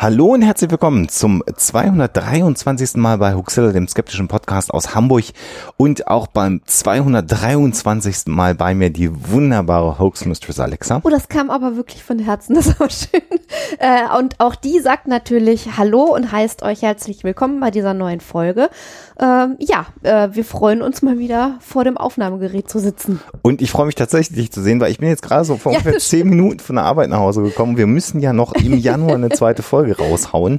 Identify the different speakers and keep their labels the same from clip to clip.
Speaker 1: Hallo und herzlich willkommen zum 223. Mal bei Huxilla, dem skeptischen Podcast aus Hamburg und auch beim 223. Mal bei mir die wunderbare Hoax Mistress Alexa.
Speaker 2: Oh, das kam aber wirklich von Herzen, das war schön. Äh, und auch die sagt natürlich Hallo und heißt euch herzlich willkommen bei dieser neuen Folge. Ähm, ja, äh, wir freuen uns mal wieder vor dem Aufnahmegerät zu sitzen.
Speaker 1: Und ich freue mich tatsächlich, dich zu sehen, weil ich bin jetzt gerade so vor
Speaker 2: Ja,
Speaker 1: ungefähr zehn Minuten von der Arbeit nach Hause gekommen. Wir müssen ja noch im Januar eine zweite Folge raushauen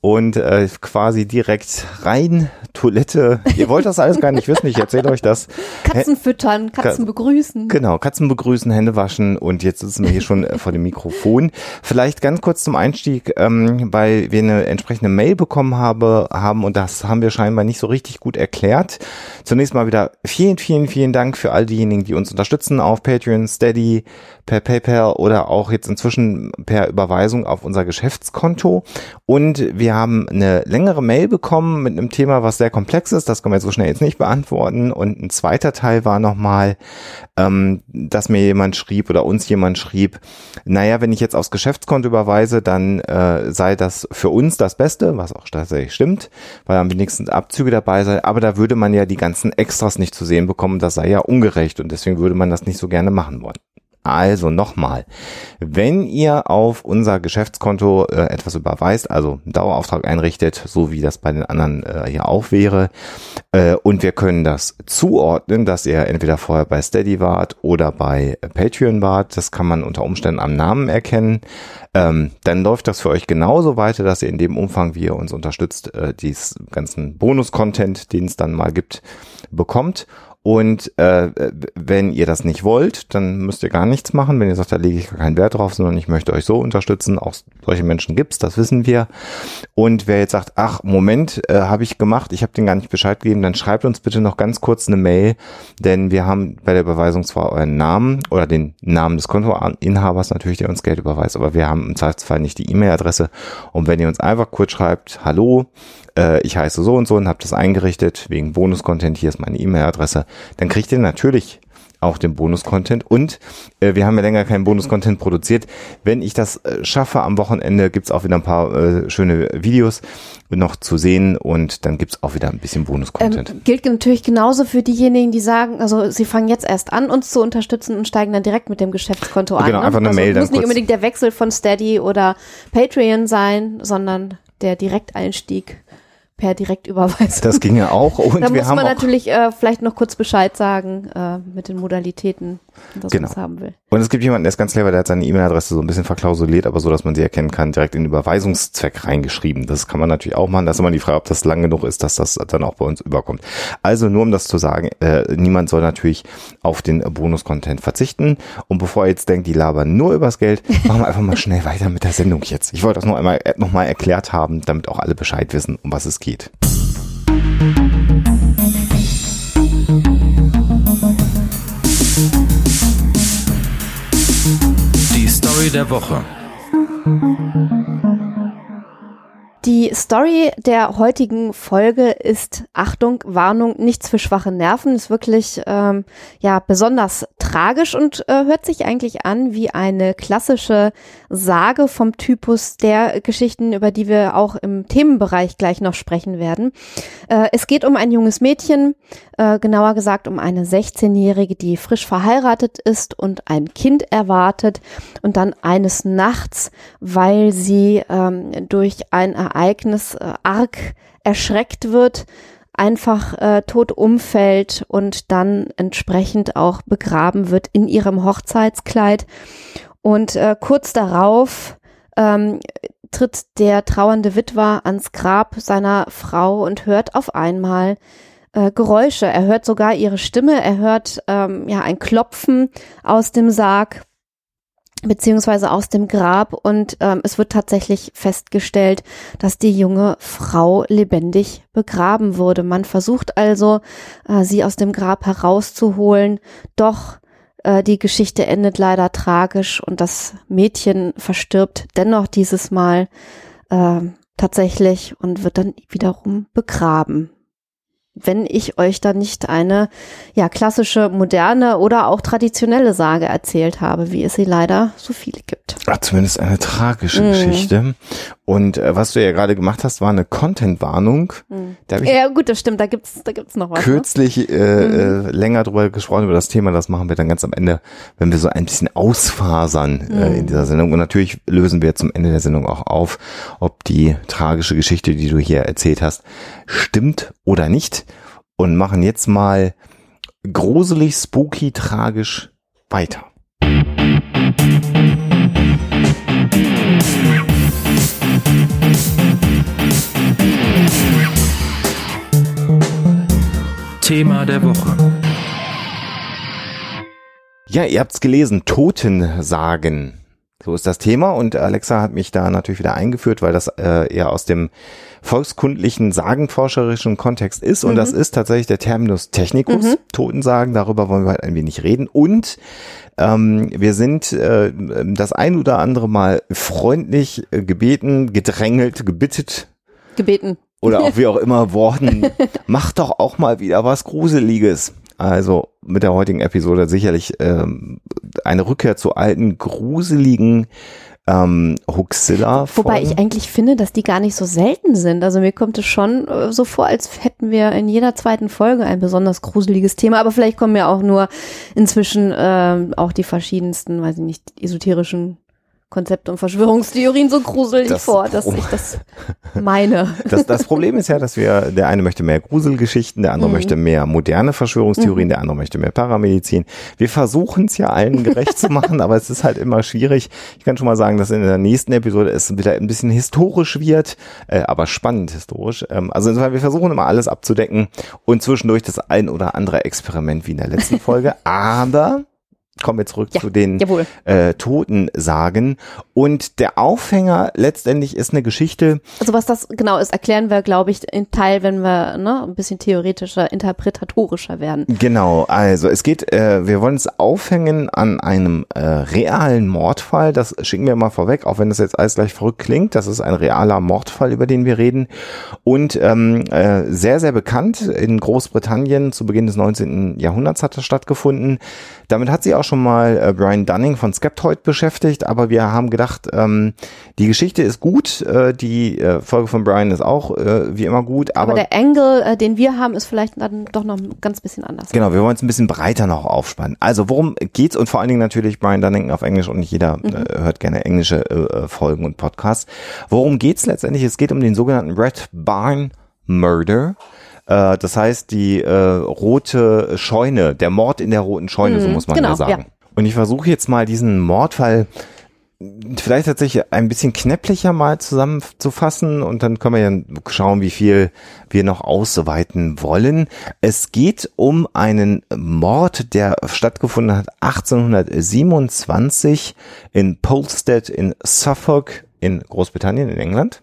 Speaker 1: und äh, quasi direkt rein, Toilette. Ihr wollt das alles gar nicht wissen, ich erzähle euch das.
Speaker 2: Katzen füttern, Katzen begrüßen.
Speaker 1: Genau, Katzen begrüßen, Hände waschen und jetzt sitzen wir hier schon äh, vor dem Mikrofon. Vielleicht ganz kurz zum Einstieg, ähm, weil wir eine entsprechende Mail bekommen habe, haben und das haben wir scheinbar nicht so richtig gut erklärt. Zunächst mal wieder vielen, vielen, vielen Dank für all diejenigen, die uns unterstützen auf Patreon, Steady, per PayPal oder auch jetzt inzwischen per Überweisung auf unser Geschäftskonto. Und wir haben eine längere Mail bekommen mit einem Thema, was sehr komplex ist. Das können wir so schnell jetzt nicht beantworten. Und ein zweiter Teil war nochmal, ähm, dass mir jemand schrieb oder uns jemand schrieb, naja, wenn ich jetzt aufs Geschäftskonto überweise, dann äh, sei das für uns das Beste, was auch tatsächlich stimmt, weil am wenigsten Abzüge dabei sei. Aber da würde man ja die ganzen Extras nicht zu sehen bekommen. Das sei ja ungerecht und deswegen würde man das nicht so gerne machen wollen. Also nochmal, wenn ihr auf unser Geschäftskonto äh, etwas überweist, also einen Dauerauftrag einrichtet, so wie das bei den anderen äh, hier auch wäre, äh, und wir können das zuordnen, dass ihr entweder vorher bei Steady wart oder bei Patreon wart, das kann man unter Umständen am Namen erkennen, ähm, dann läuft das für euch genauso weiter, dass ihr in dem Umfang, wie ihr uns unterstützt, äh, diesen ganzen Bonus-Content, den es dann mal gibt, bekommt. Und äh, wenn ihr das nicht wollt, dann müsst ihr gar nichts machen. Wenn ihr sagt, da lege ich gar keinen Wert drauf, sondern ich möchte euch so unterstützen, auch solche Menschen gibt's, das wissen wir. Und wer jetzt sagt, ach Moment, äh, habe ich gemacht, ich habe den gar nicht Bescheid gegeben, dann schreibt uns bitte noch ganz kurz eine Mail, denn wir haben bei der Überweisung zwar euren Namen oder den Namen des Kontoinhabers natürlich, der uns Geld überweist, aber wir haben im Zweifelsfall nicht die E-Mail-Adresse. Und wenn ihr uns einfach kurz schreibt, hallo, äh, ich heiße so und so und habe das eingerichtet wegen Bonus-Content, hier ist meine E-Mail-Adresse, dann kriegt ihr natürlich auch den Bonus-Content und äh, wir haben ja länger keinen Bonus-Content produziert. Wenn ich das äh, schaffe am Wochenende, gibt's auch wieder ein paar äh, schöne Videos noch zu sehen und dann gibt's auch wieder ein bisschen Bonus-Content.
Speaker 2: Ähm, gilt natürlich genauso für diejenigen, die sagen, also sie fangen jetzt erst an, uns zu unterstützen und steigen dann direkt mit dem Geschäftskonto ein.
Speaker 1: Genau,
Speaker 2: ne?
Speaker 1: einfach eine
Speaker 2: also
Speaker 1: Mail dann
Speaker 2: muss nicht
Speaker 1: kurz.
Speaker 2: unbedingt der Wechsel von Steady oder Patreon sein, sondern der Direkteinstieg per Direktüberweisung.
Speaker 1: das ginge auch und
Speaker 2: da
Speaker 1: wir
Speaker 2: muss
Speaker 1: haben
Speaker 2: man natürlich äh, vielleicht noch kurz Bescheid sagen äh, mit den Modalitäten, dass
Speaker 1: Genau.
Speaker 2: man es haben will.
Speaker 1: Und es gibt jemanden, der ist ganz clever, der hat seine E-Mail-Adresse so ein bisschen verklausuliert, aber so, dass man sie erkennen kann, direkt in den Überweisungszweck reingeschrieben. Das kann man natürlich auch machen. Das ist immer die Frage, ob das lang genug ist, dass das dann auch bei uns überkommt. Also nur um das zu sagen, äh, niemand soll natürlich auf den Bonus-Content verzichten. Und bevor ihr jetzt denkt, die labern nur übers Geld, machen wir einfach mal schnell weiter mit der Sendung jetzt. Ich wollte das noch einmal äh, noch mal erklärt haben, damit auch alle Bescheid wissen, um was es geht.
Speaker 3: Die Story der Woche.
Speaker 2: Die Story der heutigen Folge ist, Achtung, Warnung, nichts für schwache Nerven, ist wirklich ähm, ja besonders tragisch und äh, hört sich eigentlich an wie eine klassische Sage vom Typus der Geschichten, über die wir auch im Themenbereich gleich noch sprechen werden. Äh, es geht um ein junges Mädchen, äh, genauer gesagt um eine 16-Jährige, die frisch verheiratet ist und ein Kind erwartet und dann eines Nachts, weil sie ähm, durch ein Ereignis äh, arg erschreckt wird, einfach äh, tot umfällt und dann entsprechend auch begraben wird in ihrem Hochzeitskleid. Und äh, kurz darauf ähm, tritt der trauernde Witwer ans Grab seiner Frau und hört auf einmal äh, Geräusche. Er hört sogar ihre Stimme, er hört ähm, ja ein Klopfen aus dem Sarg beziehungsweise aus dem Grab und ähm, es wird tatsächlich festgestellt, dass die junge Frau lebendig begraben wurde. Man versucht also, äh, sie aus dem Grab herauszuholen, doch äh, die Geschichte endet leider tragisch und das Mädchen verstirbt dennoch dieses Mal. Äh, tatsächlich und wird dann wiederum begraben wenn ich euch da nicht eine ja klassische, moderne oder auch traditionelle Sage erzählt habe, wie es sie leider so viele gibt.
Speaker 1: Ach, zumindest eine tragische mm. Geschichte. Und äh, was du ja gerade gemacht hast, war eine Content-Warnung.
Speaker 2: Mm. Ja gut, das stimmt, da gibt's da gibt's noch was.
Speaker 1: Ne? Kürzlich ne? äh, mm. äh, länger drüber gesprochen über das Thema, das machen wir dann ganz am Ende, wenn wir so ein bisschen ausfasern äh, in dieser Sendung. Und natürlich lösen wir zum Ende der Sendung auch auf, ob die tragische Geschichte, die du hier erzählt hast, stimmt oder nicht und machen jetzt mal gruselig, spooky, tragisch weiter.
Speaker 3: Thema der Woche.
Speaker 1: Ja, ihr habt's gelesen, Totensagen. So ist das Thema und Alexa hat mich da natürlich wieder eingeführt, weil das äh, eher aus dem volkskundlichen, sagenforscherischen Kontext ist. Und mhm. das ist tatsächlich der Terminus technicus, mhm. Totensagen. Darüber wollen wir halt ein wenig reden. Und ähm, wir sind äh, das ein oder andere Mal freundlich äh, gebeten, gedrängelt, gebittet.
Speaker 2: Gebeten.
Speaker 1: Oder auch wie auch immer worden. Macht doch auch mal wieder was Gruseliges. Also mit der heutigen Episode sicherlich ähm, eine Rückkehr zu alten, gruseligen ähm, Huxilla.
Speaker 2: Wobei ich eigentlich finde, dass die gar nicht so selten sind. Also mir kommt es schon äh, so vor, als hätten wir in jeder zweiten Folge ein besonders gruseliges Thema. Aber vielleicht kommen ja auch nur inzwischen äh, auch die verschiedensten, weiß ich nicht, esoterischen Konzepte und Verschwörungstheorien so gruselig das vor, dass ich das meine.
Speaker 1: Das, das Problem ist ja, dass wir, der eine möchte mehr Gruselgeschichten, der andere mhm. möchte mehr moderne Verschwörungstheorien, mhm. der andere möchte mehr Paramedizin. Wir versuchen es ja allen gerecht zu machen, aber es ist halt immer schwierig. Ich kann schon mal sagen, dass in der nächsten Episode es wieder ein bisschen historisch wird, äh, aber spannend historisch. Ähm, also insofern, wir versuchen immer alles abzudecken und zwischendurch das ein oder andere Experiment wie in der letzten Folge. aber kommen wir zurück ja, zu den äh, Totensagen. Und der Aufhänger letztendlich ist eine Geschichte.
Speaker 2: Also was das genau ist, erklären wir, glaube ich, in Teil, wenn wir ne, ein bisschen theoretischer, interpretatorischer werden.
Speaker 1: Genau, also es geht, äh, wir wollen es aufhängen an einem äh, realen Mordfall. Das schicken wir mal vorweg, auch wenn das jetzt alles gleich verrückt klingt. Das ist ein realer Mordfall, über den wir reden. Und ähm, äh, sehr, sehr bekannt in Großbritannien zu Beginn des 19. Jahrhunderts hat das stattgefunden. Damit hat sich auch schon mal äh, Brian Dunning von Skeptoid beschäftigt, aber wir haben gedacht, ähm, die Geschichte ist gut, äh, die äh, Folge von Brian ist auch äh, wie immer gut, aber,
Speaker 2: aber der Angle, äh, den wir haben, ist vielleicht dann doch noch ein ganz bisschen anders.
Speaker 1: Genau, wir wollen es ein bisschen breiter noch aufspannen. Also worum geht's und vor allen Dingen natürlich Brian Dunning auf Englisch und nicht jeder mhm. äh, hört gerne englische äh, Folgen und Podcasts. Worum geht's letztendlich? Es geht um den sogenannten Red Barn Murder. Äh, das heißt, die äh, rote Scheune, der Mord in der roten Scheune, mhm, so muss man genau, ja sagen. Ja. Und ich versuche jetzt mal diesen Mordfall vielleicht tatsächlich ein bisschen knäpplicher mal zusammenzufassen und dann können wir ja schauen, wie viel wir noch ausweiten wollen. Es geht um einen Mord, der stattgefunden hat 1827 in Polstead in Suffolk in Großbritannien in England.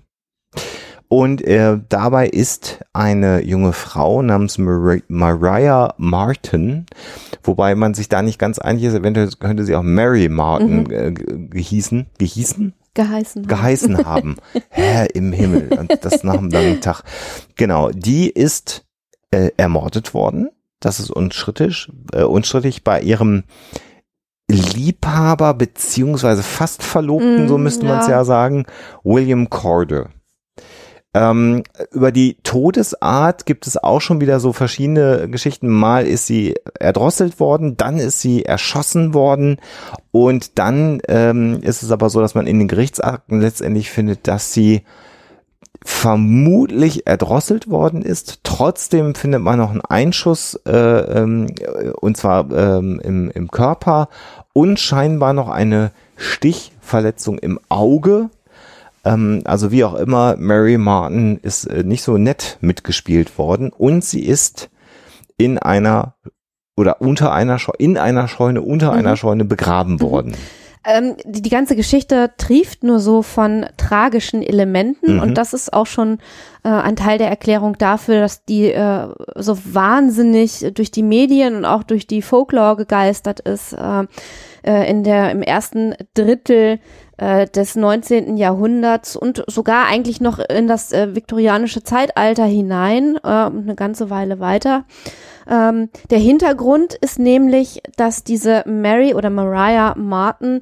Speaker 1: Und äh, dabei ist eine junge Frau namens Mar Mariah Martin, wobei man sich da nicht ganz einig ist, eventuell könnte sie auch Mary Martin mhm. äh, gehießen, gehießen?
Speaker 2: Geheißen.
Speaker 1: Geheißen haben. Herr im Himmel. Und das nach dem langen Tag. Genau, die ist äh, ermordet worden. Das ist unstrittig, äh, unstrittig bei ihrem Liebhaber beziehungsweise fast Verlobten, mm, so müsste man es ja sagen, William Corder. Ähm, über die Todesart gibt es auch schon wieder so verschiedene Geschichten. Mal ist sie erdrosselt worden, dann ist sie erschossen worden und dann ähm, ist es aber so, dass man in den Gerichtsakten letztendlich findet, dass sie vermutlich erdrosselt worden ist. Trotzdem findet man noch einen Einschuss äh, ähm, und zwar ähm, im, im Körper und scheinbar noch eine Stichverletzung im Auge ähm, also wie auch immer, Mary Martin ist äh, nicht so nett mitgespielt worden und sie ist in einer oder unter einer Scheune, in einer Scheune, unter mhm. einer Scheune begraben mhm. worden.
Speaker 2: Ähm, die, die, ganze Geschichte trieft nur so von tragischen Elementen mhm. und das ist auch schon äh, ein Teil der Erklärung dafür, dass die äh, so wahnsinnig durch die Medien und auch durch die Folklore gegeistert ist. Äh, äh, in der, im ersten Drittel äh, des 19. Jahrhunderts und sogar eigentlich noch in das äh, viktorianische Zeitalter hinein, äh, eine ganze Weile weiter. Ähm, der Hintergrund ist nämlich, dass diese Mary oder Mariah Martin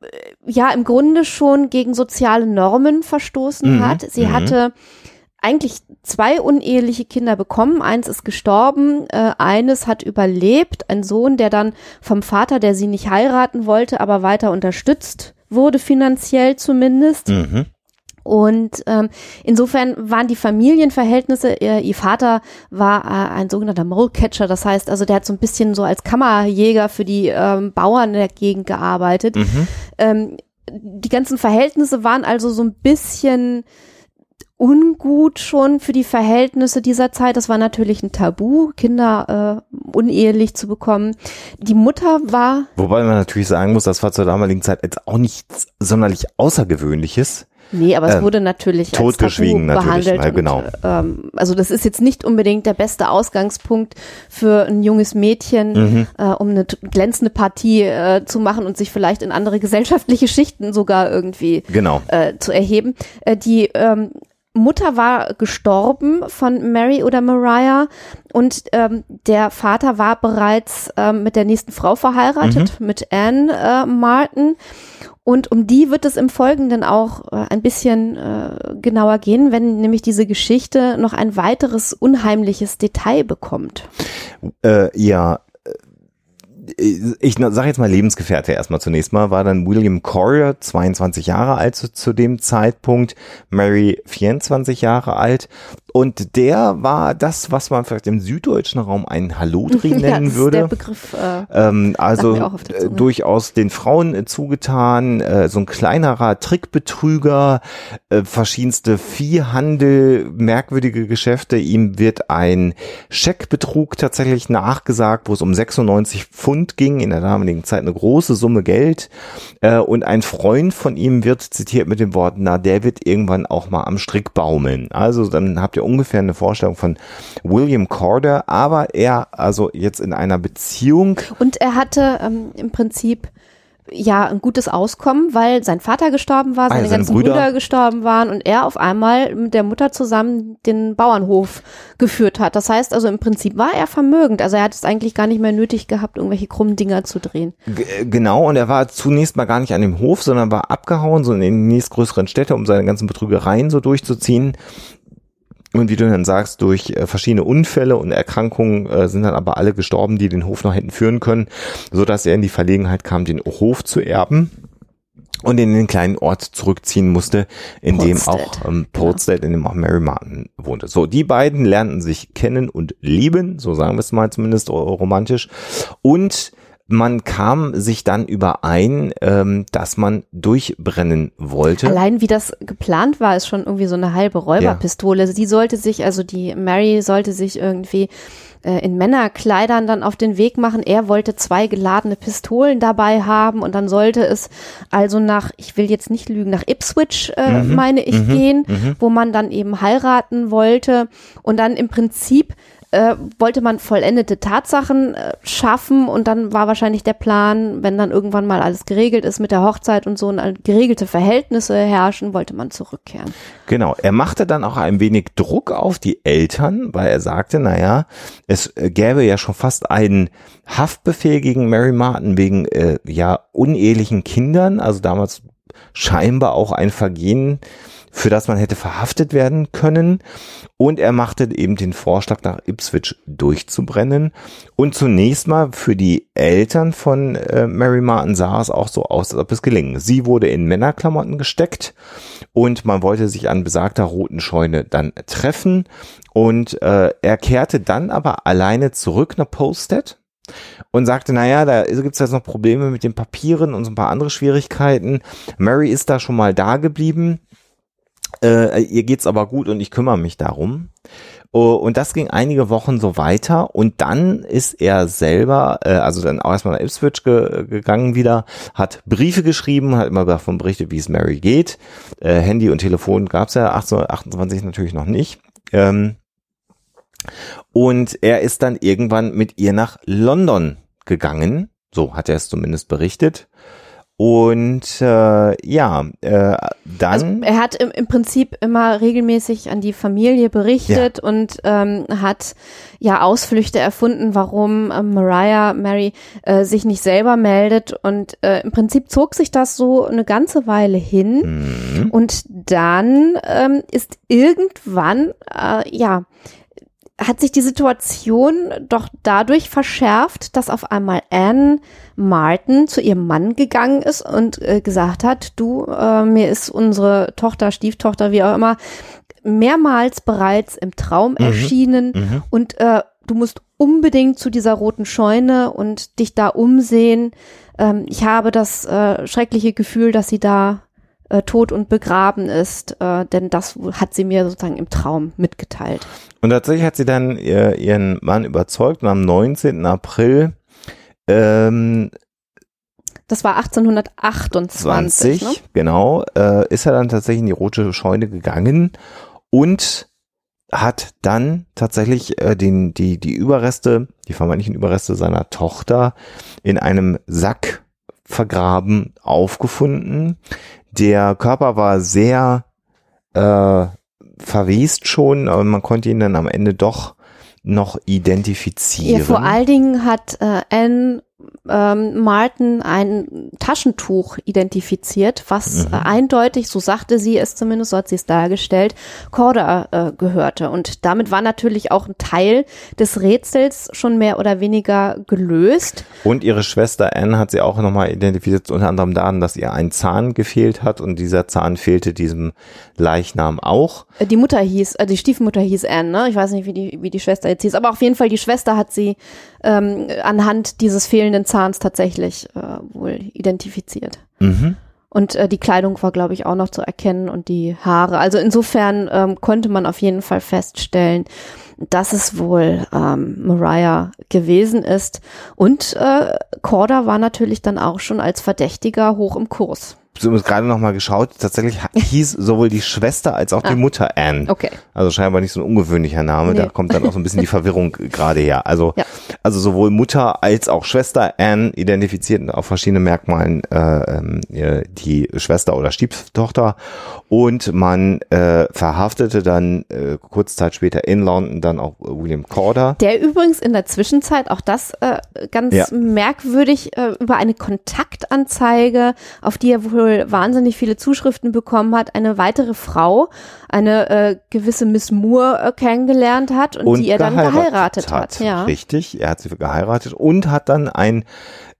Speaker 2: äh, ja im Grunde schon gegen soziale Normen verstoßen
Speaker 1: Mhm,
Speaker 2: hat. Sie
Speaker 1: mhm.
Speaker 2: hatte eigentlich zwei uneheliche Kinder bekommen. Eins ist gestorben, äh, eines hat überlebt. Ein Sohn, der dann vom Vater, der sie nicht heiraten wollte, aber weiter unterstützt wurde, finanziell zumindest.
Speaker 1: Mhm.
Speaker 2: Und ähm, insofern waren die Familienverhältnisse, ihr, ihr Vater war äh, ein sogenannter Molecatcher, das heißt also, der hat so ein bisschen so als Kammerjäger für die ähm, Bauern in der Gegend gearbeitet.
Speaker 1: Mhm.
Speaker 2: Ähm, die ganzen Verhältnisse waren also so ein bisschen ungut schon für die Verhältnisse dieser Zeit. Das war natürlich ein Tabu, Kinder äh, unehelich zu bekommen. Die Mutter war
Speaker 1: Wobei man natürlich sagen muss, das war zur damaligen Zeit jetzt auch nichts sonderlich Außergewöhnliches.
Speaker 2: Nee, aber es
Speaker 1: Ähm,
Speaker 2: wurde natürlich
Speaker 1: totgeschwiegen
Speaker 2: Tabu
Speaker 1: natürlich,
Speaker 2: behandelt.
Speaker 1: weil genau.
Speaker 2: Und, ähm, also das ist jetzt nicht unbedingt der beste Ausgangspunkt für ein junges Mädchen,
Speaker 1: Mhm.
Speaker 2: äh, um eine glänzende Partie äh, zu machen und sich vielleicht in andere gesellschaftliche Schichten sogar irgendwie
Speaker 1: Genau.
Speaker 2: äh, zu erheben. Äh, die ähm, Mutter war gestorben von Mary oder Mariah und ähm, der Vater war bereits ähm, mit der nächsten Frau verheiratet, mit Anne äh, Martin. Und um die wird es im Folgenden auch äh, ein bisschen äh, genauer gehen, wenn nämlich diese Geschichte noch ein weiteres unheimliches Detail bekommt.
Speaker 1: Äh, ja, ich sage jetzt mal Lebensgefährte erstmal zunächst mal, war dann William Corrier, 22 Jahre alt zu, zu dem Zeitpunkt, Mary 24 Jahre alt und der war das, was man vielleicht im süddeutschen Raum einen Hallodri
Speaker 2: ja,
Speaker 1: nennen
Speaker 2: ist
Speaker 1: würde.
Speaker 2: der Begriff. Äh,
Speaker 1: Ähm, also äh, durchaus den Frauen äh, zugetan, äh, so ein kleinerer Trickbetrüger, äh, verschiedenste Viehhandel, merkwürdige Geschäfte. Ihm wird ein Scheckbetrug tatsächlich nachgesagt, wo es um 96 Pfund ging, in der damaligen Zeit eine große Summe Geld. Äh, und ein Freund von ihm wird zitiert mit den Worten, na, der wird irgendwann auch mal am Strick baumeln. Also dann habt ihr ungefähr eine Vorstellung von William Corder, aber er also jetzt in einer Beziehung
Speaker 2: Und er hatte ähm, im Prinzip ja ein gutes Auskommen, weil sein Vater gestorben war,
Speaker 1: Ah,
Speaker 2: seine,
Speaker 1: seine
Speaker 2: ganzen
Speaker 1: Brüder.
Speaker 2: Brüder. gestorben waren und er auf einmal mit der Mutter zusammen den Bauernhof geführt hat. Das heißt also im Prinzip war er vermögend. Also er hat es eigentlich gar nicht mehr nötig gehabt, irgendwelche krummen Dinger zu drehen.
Speaker 1: G- Genau, und er war zunächst mal gar nicht an dem Hof, sondern war abgehauen, so in die nächstgrößeren Städte, um seine ganzen Betrügereien so durchzuziehen. Und wie du dann sagst, durch äh, verschiedene Unfälle und Erkrankungen äh, sind dann aber alle gestorben, die den Hof noch hätten führen können, so dass er in die Verlegenheit kam, den Hof zu erben und in den kleinen Ort zurückziehen musste, in dem
Speaker 2: Portstead.
Speaker 1: auch ähm, Portstead, in dem auch Mary Martin wohnte. So, die beiden lernten sich kennen und lieben, so sagen wir es mal zumindest romantisch. Und man kam sich dann überein, ähm, dass man durchbrennen wollte.
Speaker 2: Allein wie das geplant war, ist schon irgendwie so eine halbe Räuberpistole. Sie sollte sich, also die Mary sollte sich irgendwie äh, in Männerkleidern dann auf den Weg machen. Er wollte zwei geladene Pistolen dabei haben und dann sollte es also nach, ich will jetzt nicht lügen, nach Ipswich, äh,
Speaker 1: Mhm,
Speaker 2: meine ich, gehen, wo man dann eben heiraten wollte und dann im Prinzip äh, wollte man vollendete Tatsachen äh, schaffen und dann war wahrscheinlich der Plan, wenn dann irgendwann mal alles geregelt ist mit der Hochzeit und so und geregelte Verhältnisse herrschen, wollte man zurückkehren.
Speaker 1: Genau, er machte dann auch ein wenig Druck auf die Eltern, weil er sagte, naja, es äh, gäbe ja schon fast einen Haftbefehl gegen Mary Martin wegen äh, ja unehelichen Kindern, also damals scheinbar auch ein Vergehen, für das man hätte verhaftet werden können. Und er machte eben den Vorschlag, nach Ipswich durchzubrennen. Und zunächst mal für die Eltern von äh, Mary Martin sah es auch so aus, als ob es gelingen. Sie wurde in Männerklamotten gesteckt und man wollte sich an besagter roten Scheune dann treffen. Und äh, er kehrte dann aber alleine zurück nach Polstead und sagte, naja, da gibt's jetzt noch Probleme mit den Papieren und so ein paar andere Schwierigkeiten. Mary ist da schon mal da geblieben. Äh, ihr geht's aber gut und ich kümmere mich darum. Oh, Und das ging einige Wochen so weiter und dann ist er selber, äh, also dann auch erstmal nach Ipswich ge gegangen wieder, hat Briefe geschrieben, hat immer davon berichtet, wie es Mary geht. Äh, Handy und Telefon gab's ja 1828 natürlich noch nicht. Ähm, und er ist dann irgendwann mit ihr nach London gegangen So hat er es zumindest berichtet. Und äh, ja, äh, dann.
Speaker 2: Also er hat im, im Prinzip immer regelmäßig an die Familie berichtet ja. und ähm, hat ja Ausflüchte erfunden, warum äh, Mariah Mary äh, sich nicht selber meldet. Und äh, im Prinzip zog sich das so eine ganze Weile hin. Mhm. Und dann ähm, ist irgendwann, äh, ja, hat sich die Situation doch dadurch verschärft, dass auf einmal Anne Martin zu ihrem Mann gegangen ist und äh, gesagt hat, du, äh, mir ist unsere Tochter, Stieftochter, wie auch immer, mehrmals bereits im Traum mhm. erschienen mhm. und äh, du musst unbedingt zu dieser roten Scheune und dich da umsehen. Ähm, ich habe das äh, schreckliche Gefühl, dass sie da äh, tot und begraben ist, äh, denn das hat sie mir sozusagen im Traum mitgeteilt.
Speaker 1: Und tatsächlich hat sie dann ihr, ihren Mann überzeugt und am 19. April ähm,
Speaker 2: das war 1828. 20, ne?
Speaker 1: genau, äh, ist er dann tatsächlich in die rote Scheune gegangen und hat dann tatsächlich äh, den, die, die Überreste, die vermeintlichen Überreste seiner Tochter in einem Sack vergraben aufgefunden. Der Körper war sehr äh, verwest schon, aber man konnte ihn dann am Ende doch noch identifizieren. Ja,
Speaker 2: vor allen Dingen hat äh, Anne ähm, Martin ein Taschentuch identifiziert, was mhm. äh, eindeutig, so sagte sie es zumindest, so hat sie es dargestellt, Corda äh, gehörte. Und damit war natürlich auch ein Teil des Rätsels schon mehr oder weniger gelöst.
Speaker 1: Und ihre Schwester Anne hat sie auch nochmal identifiziert, unter anderem daran, dass ihr ein Zahn gefehlt hat und dieser Zahn fehlte diesem Leichnam auch.
Speaker 2: Äh, die Mutter hieß, äh, die Stiefmutter hieß Anne, ne? Ich weiß nicht, wie die, wie die Schwester jetzt hieß, aber auf jeden Fall die Schwester hat sie ähm, anhand dieses fehlenden Zahns tatsächlich äh, wohl identifiziert. Mhm. Und äh, die Kleidung war, glaube ich, auch noch zu erkennen und die Haare. Also insofern ähm, konnte man auf jeden Fall feststellen, dass es wohl ähm, Mariah gewesen ist. Und äh, Corda war natürlich dann auch schon als Verdächtiger hoch im Kurs
Speaker 1: gerade noch mal geschaut, tatsächlich hieß sowohl die Schwester als auch die ah. Mutter Anne.
Speaker 2: Okay.
Speaker 1: Also scheinbar nicht so ein ungewöhnlicher Name, nee. da kommt dann auch so ein bisschen die Verwirrung gerade her. Also, ja. Also sowohl Mutter als auch Schwester Anne identifizierten auf verschiedene Merkmalen äh, ähm, die Schwester oder Stieftochter und man äh, verhaftete dann äh, kurz Zeit später in London dann auch William Corder.
Speaker 2: Der übrigens in der Zwischenzeit, auch das äh, ganz ja. merkwürdig, äh, über eine Kontaktanzeige, auf die er wohl wahnsinnig viele Zuschriften bekommen hat, eine weitere Frau, eine äh, gewisse Miss Moore äh, kennengelernt hat und, und die er dann geheiratet hat. hat.
Speaker 1: Ja. Richtig, er hat sie geheiratet und hat dann ein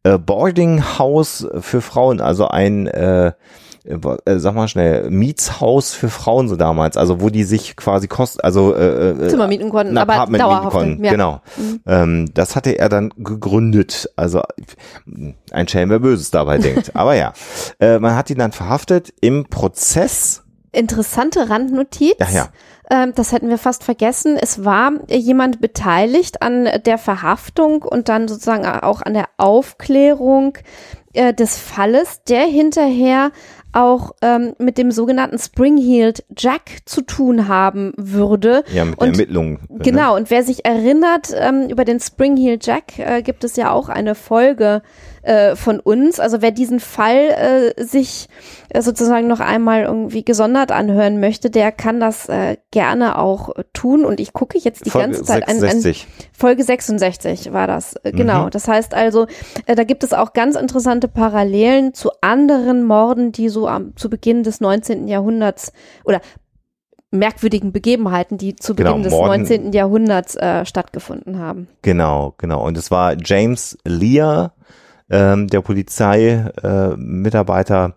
Speaker 1: äh, Boarding House für Frauen, also ein äh, äh, sag mal schnell, Mietshaus für Frauen so damals, also wo die sich quasi kost, also äh,
Speaker 2: äh Zimmer mieten konnten, aber dauerhaft.
Speaker 1: Konnten. Ja. Genau. Mhm. Ähm, das hatte er dann gegründet. Also ein Schelm, wer Böses dabei denkt. Aber ja, äh, man hat ihn dann verhaftet im Prozess.
Speaker 2: Interessante Randnotiz.
Speaker 1: Ja, ja
Speaker 2: das hätten wir fast vergessen. Es war jemand beteiligt an der Verhaftung und dann sozusagen auch an der Aufklärung äh, des Falles, der hinterher auch ähm, mit dem sogenannten Spring-Heeled Jack zu tun haben würde.
Speaker 1: Ja, mit und, Ermittlungen.
Speaker 2: Ne? Genau, und wer sich erinnert, ähm, über den Spring-Heeled Jack äh, gibt es ja auch eine Folge äh, von uns. Also wer diesen Fall äh, sich äh, sozusagen noch einmal irgendwie gesondert anhören möchte, der kann das äh, gerne auch tun. Und ich gucke jetzt die Folge ganze Zeit
Speaker 1: an, an
Speaker 2: Folge 66 war das. Äh, genau. Mhm. Das heißt also, äh, da gibt es auch ganz interessante Parallelen zu anderen Morden, die so am, zu Beginn des 19. Jahrhunderts oder merkwürdigen Begebenheiten, die zu genau, Beginn genau, des 19. Jahrhunderts äh, stattgefunden haben.
Speaker 1: Genau, genau. Und es war James Lear, ähm, der Polizeimitarbeiter, äh,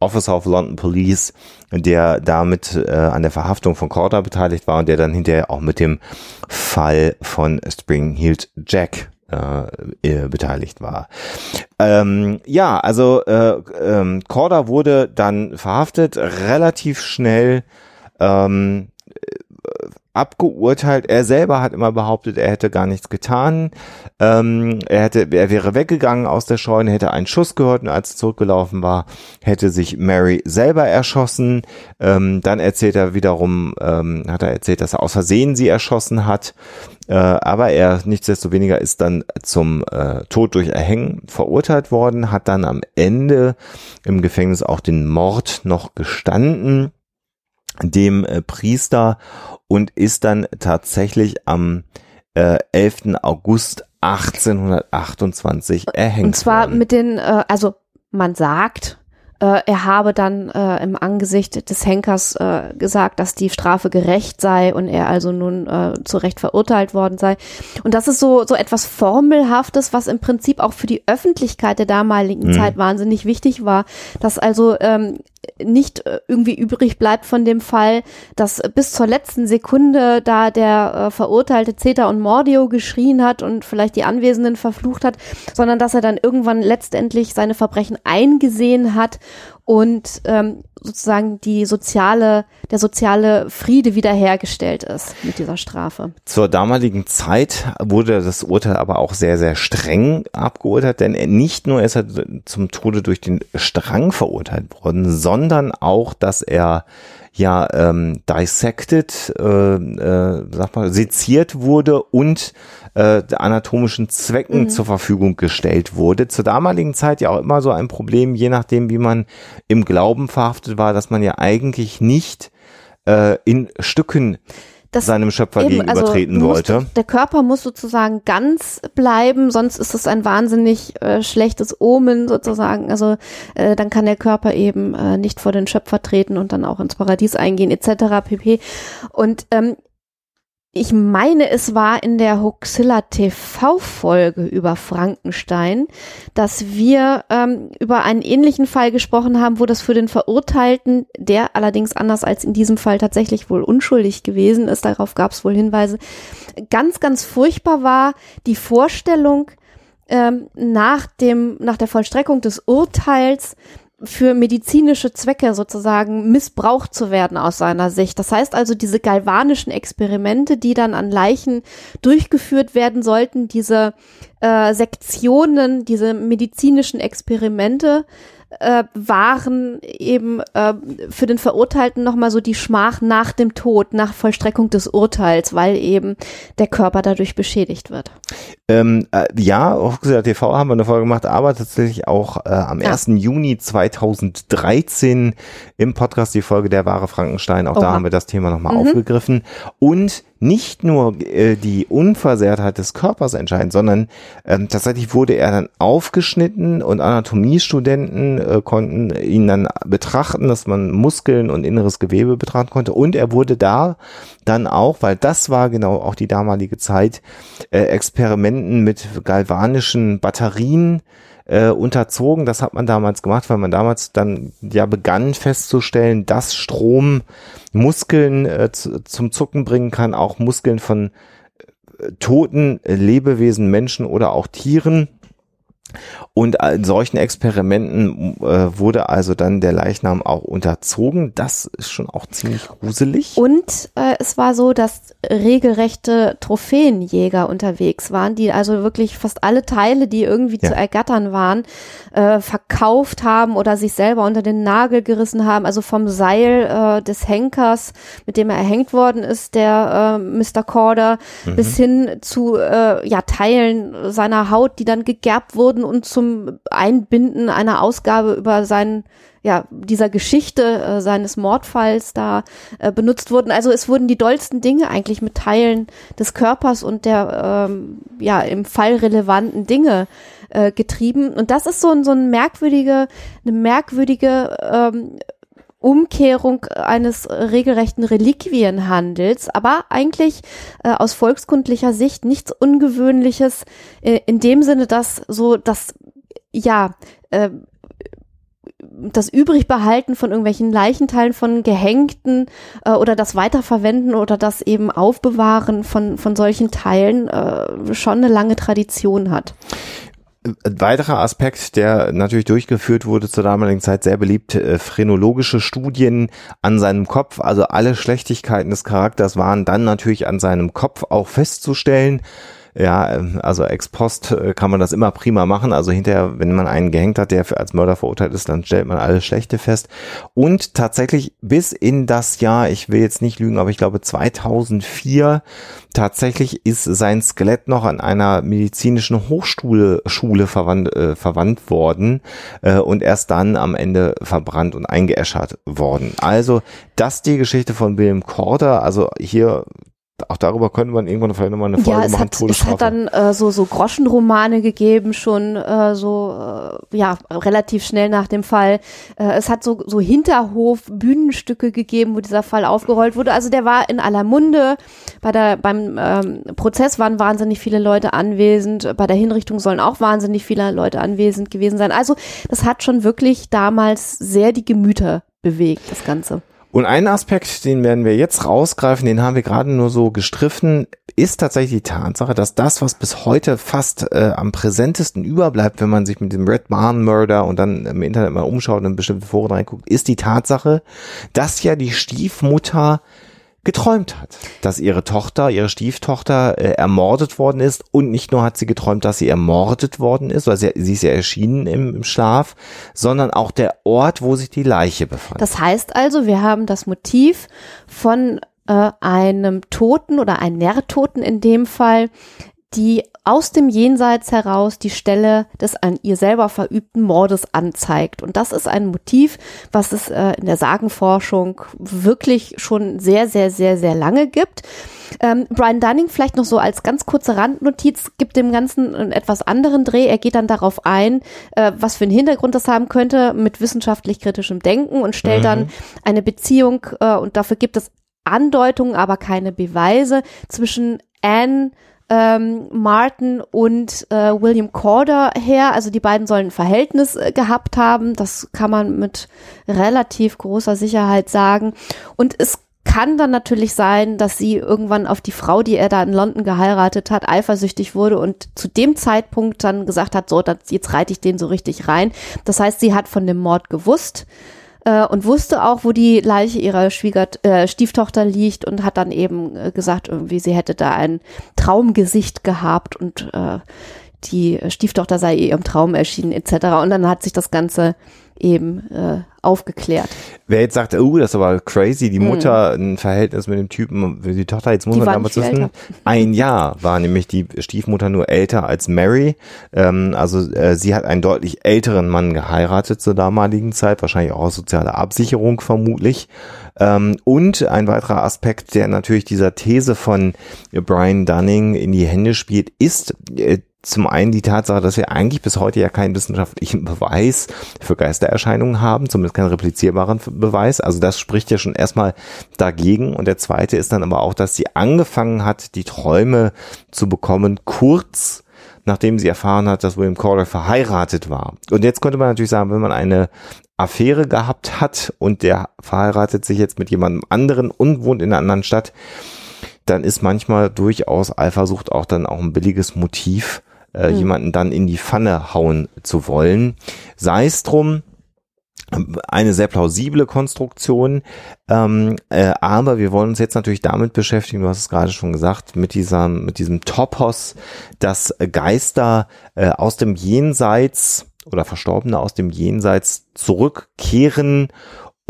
Speaker 1: Officer of London Police, der damit äh, an der Verhaftung von Corda beteiligt war und der dann hinterher auch mit dem Fall von Spring-Heeled Jack äh, äh, beteiligt war. Ähm, ja, also äh, ähm, Corda wurde dann verhaftet, relativ schnell ähm, abgeurteilt. Er selber hat immer behauptet, er hätte gar nichts getan. Ähm, er hätte, er wäre weggegangen aus der Scheune, hätte einen Schuss gehört und als er zurückgelaufen war, hätte sich Mary selber erschossen. Ähm, dann erzählt er wiederum, ähm, hat er erzählt, dass er aus Versehen sie erschossen hat. Äh, aber er nichtsdestoweniger ist dann zum äh, Tod durch Erhängen verurteilt worden, hat dann am Ende im Gefängnis auch den Mord noch gestanden dem äh, Priester und ist dann tatsächlich am äh, 11. August 1828 erhängt
Speaker 2: Und zwar
Speaker 1: worden.
Speaker 2: mit den, äh, also man sagt, äh, er habe dann äh, im Angesicht des Henkers äh, gesagt, dass die Strafe gerecht sei und er also nun äh, zu Recht verurteilt worden sei. Und das ist so, so etwas Formelhaftes, was im Prinzip auch für die Öffentlichkeit der damaligen
Speaker 1: Mhm.
Speaker 2: Zeit wahnsinnig wichtig war, dass also ähm, nicht äh, irgendwie übrig bleibt von dem Fall, dass bis zur letzten Sekunde da der äh, verurteilte Zeta und Mordio geschrien hat und vielleicht die Anwesenden verflucht hat, sondern dass er dann irgendwann letztendlich seine Verbrechen eingesehen hat und ähm, sozusagen die soziale, der soziale Friede wiederhergestellt ist mit dieser Strafe.
Speaker 1: Zur damaligen Zeit wurde das Urteil aber auch sehr, sehr streng abgeurteilt, denn nicht nur ist er zum Tode durch den Strang verurteilt worden, sondern auch, dass er ja ähm, dissected, äh, äh, sag mal, seziert wurde und äh, anatomischen Zwecken zur Verfügung gestellt wurde. Zur damaligen Zeit ja auch immer so ein Problem, je nachdem, wie man im Glauben verhaftet war, dass man ja eigentlich nicht äh, in Stücken
Speaker 2: Das
Speaker 1: seinem Schöpfer
Speaker 2: Eben, also
Speaker 1: gegenübertreten
Speaker 2: du musst-
Speaker 1: wollte.
Speaker 2: Der Körper muss sozusagen ganz bleiben, sonst ist es ein wahnsinnig äh, schlechtes Omen sozusagen. Also äh, dann kann der Körper eben äh, nicht vor den Schöpfer treten und dann auch ins Paradies eingehen etc. pp. Und ähm, ich meine, es war in der Huxilla TV-Folge über Frankenstein, dass wir ähm, über einen ähnlichen Fall gesprochen haben, wo das für den Verurteilten, der allerdings anders als in diesem Fall tatsächlich wohl unschuldig gewesen ist, darauf gab es wohl Hinweise, ganz, ganz furchtbar war die Vorstellung, ähm, nach dem, nach der Vollstreckung des Urteils für medizinische Zwecke sozusagen missbraucht zu werden aus seiner Sicht. Das heißt also, diese galvanischen Experimente, die dann an Leichen durchgeführt werden sollten, diese äh, Sektionen, diese medizinischen Experimente, äh, waren eben äh, für den Verurteilten nochmal so die Schmach nach dem Tod, nach Vollstreckung des Urteils, weil eben der Körper dadurch beschädigt wird.
Speaker 1: Ähm, äh, ja, auf Huxilla TV haben wir eine Folge gemacht, aber tatsächlich auch äh, am
Speaker 2: Ja.
Speaker 1: 1. Juni 2013 im Podcast die Folge Der wahre Frankenstein. Auch da
Speaker 2: Oha.
Speaker 1: haben wir das Thema nochmal
Speaker 2: Mhm.
Speaker 1: aufgegriffen. Und nicht nur äh, die Unversehrtheit des Körpers entscheidend, sondern ähm, tatsächlich wurde er dann aufgeschnitten und Anatomiestudenten äh, konnten ihn dann betrachten, dass man Muskeln und inneres Gewebe betrachten konnte. Und er wurde da dann auch, weil das war genau auch die damalige Zeit, äh, Experimenten mit galvanischen Batterien äh, unterzogen. Das hat man damals gemacht, weil man damals dann ja begann festzustellen, dass Strom Muskeln äh, zu, zum Zucken bringen kann, auch Muskeln von äh, toten Lebewesen, Menschen oder auch Tieren. Und in solchen Experimenten äh, wurde also dann der Leichnam auch unterzogen. Das ist schon auch ziemlich gruselig.
Speaker 2: Und äh, es war so, dass regelrechte Trophäenjäger unterwegs waren, die also wirklich fast alle Teile, die irgendwie
Speaker 1: Ja.
Speaker 2: zu ergattern waren, äh, verkauft haben oder sich selber unter den Nagel gerissen haben. Also vom Seil äh, des Henkers, mit dem er erhängt worden ist, der äh, Mr. Corder, bis hin zu äh, ja, Teilen seiner Haut, die dann gegerbt wurden und zum Einbinden einer Ausgabe über seinen ja, dieser Geschichte äh, seines Mordfalls da äh, benutzt wurden. Also es wurden die dollsten Dinge eigentlich mit Teilen des Körpers und der ähm, ja im Fall relevanten Dinge äh, getrieben. Und das ist so ein so ein merkwürdige, eine merkwürdige ähm, Umkehrung eines regelrechten Reliquienhandels, aber eigentlich äh, aus volkskundlicher Sicht nichts Ungewöhnliches äh, in dem Sinne, dass so das ja äh, das Übrigbehalten von irgendwelchen Leichenteilen von Gehängten äh, oder das Weiterverwenden oder das eben Aufbewahren von, von solchen Teilen äh, schon eine lange Tradition hat.
Speaker 1: Ein weiterer Aspekt, der natürlich durchgeführt wurde zur damaligen Zeit, sehr beliebt, äh, phrenologische Studien an seinem Kopf. Also alle Schlechtigkeiten des Charakters waren dann natürlich an seinem Kopf auch festzustellen. Ja, ähm, also ex post äh, kann man das immer prima machen. Also hinterher, wenn man einen gehängt hat, der als Mörder verurteilt ist, dann stellt man alles Schlechte fest. Und tatsächlich bis in das Jahr, ich will jetzt nicht lügen, aber ich glaube 2004, tatsächlich ist sein Skelett noch an einer medizinischen Hochschule Schule verwandt, äh, verwandt worden äh, und erst dann am Ende verbrannt und eingeäschert worden. Also das die Geschichte von William Corder. Also hier auch darüber könnte man irgendwann vielleicht nochmal eine Folge
Speaker 2: ja, es
Speaker 1: machen.
Speaker 2: Hat, es hat dann äh, so, so Groschenromane gegeben, schon äh, so, äh, ja, relativ schnell nach dem Fall. Äh, es hat so, so Hinterhof-Bühnenstücke gegeben, wo dieser Fall aufgerollt wurde. Also der war in aller Munde. Bei der, beim ähm, Prozess waren wahnsinnig viele Leute anwesend. Bei der Hinrichtung sollen auch wahnsinnig viele Leute anwesend gewesen sein. Also das hat schon wirklich damals sehr die Gemüter bewegt, das Ganze.
Speaker 1: Und ein Aspekt, den werden wir jetzt rausgreifen, den haben wir gerade nur so gestriffen, ist tatsächlich die Tatsache, dass das, was bis heute fast äh, am präsentesten überbleibt, wenn man sich mit dem Red Barn Murder und dann im Internet mal umschaut und in bestimmte Foren reinguckt, ist die Tatsache, dass ja die Stiefmutter geträumt hat, dass ihre Tochter, ihre Stieftochter äh, ermordet worden ist und nicht nur hat sie geträumt, dass sie ermordet worden ist, weil sie, sie ist ja erschienen im, im Schlaf, sondern auch der Ort, wo sich die Leiche befand.
Speaker 2: Das heißt also, wir haben das Motiv von äh, einem Toten oder einem Nährtoten in dem Fall, die aus dem Jenseits heraus die Stelle des an ihr selber verübten Mordes anzeigt. Und das ist ein Motiv, was es äh, in der Sagenforschung wirklich schon sehr, sehr, sehr, sehr lange gibt. Ähm, Brian Dunning vielleicht noch so als ganz kurze Randnotiz gibt dem Ganzen einen etwas anderen Dreh. Er geht dann darauf ein, äh, was für einen Hintergrund das haben könnte mit wissenschaftlich kritischem Denken und stellt mhm. dann eine Beziehung, äh, und dafür gibt es Andeutungen, aber keine Beweise zwischen Anne ähm, Martin und äh, William Corder her. Also die beiden sollen ein Verhältnis äh, gehabt haben. Das kann man mit relativ großer Sicherheit sagen. Und es kann dann natürlich sein, dass sie irgendwann auf die Frau, die er da in London geheiratet hat, eifersüchtig wurde und zu dem Zeitpunkt dann gesagt hat, so, jetzt reite ich den so richtig rein. Das heißt, sie hat von dem Mord gewusst äh, und wusste auch, wo die Leiche ihrer Schwieger äh, Stieftochter liegt und hat dann eben äh, gesagt, irgendwie sie hätte da ein Traumgesicht gehabt und äh, die Stieftochter sei ihr im Traum erschienen etc. Und dann hat sich das Ganze eben äh, aufgeklärt.
Speaker 1: Wer jetzt sagt, oh, das ist aber crazy, die hm. Mutter ein Verhältnis mit dem Typen, die Tochter, jetzt muss die man damals wissen, ein Jahr war nämlich die Stiefmutter nur älter als Mary. Ähm, also äh, sie hat einen deutlich älteren Mann geheiratet zur damaligen Zeit, wahrscheinlich auch aus sozialer Absicherung vermutlich. Ähm, und ein weiterer Aspekt, der natürlich dieser These von Brian Dunning in die Hände spielt, ist äh, zum einen die Tatsache, dass wir eigentlich bis heute ja keinen wissenschaftlichen Beweis für Geistererscheinungen haben, zumindest keinen replizierbaren Beweis. Also das spricht ja schon erstmal dagegen. Und der zweite ist dann aber auch, dass sie angefangen hat, die Träume zu bekommen, kurz nachdem sie erfahren hat, dass William Corder verheiratet war. Und jetzt könnte man natürlich sagen, wenn man eine Affäre gehabt hat und der verheiratet sich jetzt mit jemandem anderen und wohnt in einer anderen Stadt, dann ist manchmal durchaus Eifersucht auch dann auch ein billiges Motiv, äh, mhm. jemanden dann in die Pfanne hauen zu wollen. Sei es drum, eine sehr plausible Konstruktion, ähm, äh, aber wir wollen uns jetzt natürlich damit beschäftigen, du hast es gerade schon gesagt, mit diesem, mit diesem Topos, dass Geister äh, aus dem Jenseits oder Verstorbene aus dem Jenseits zurückkehren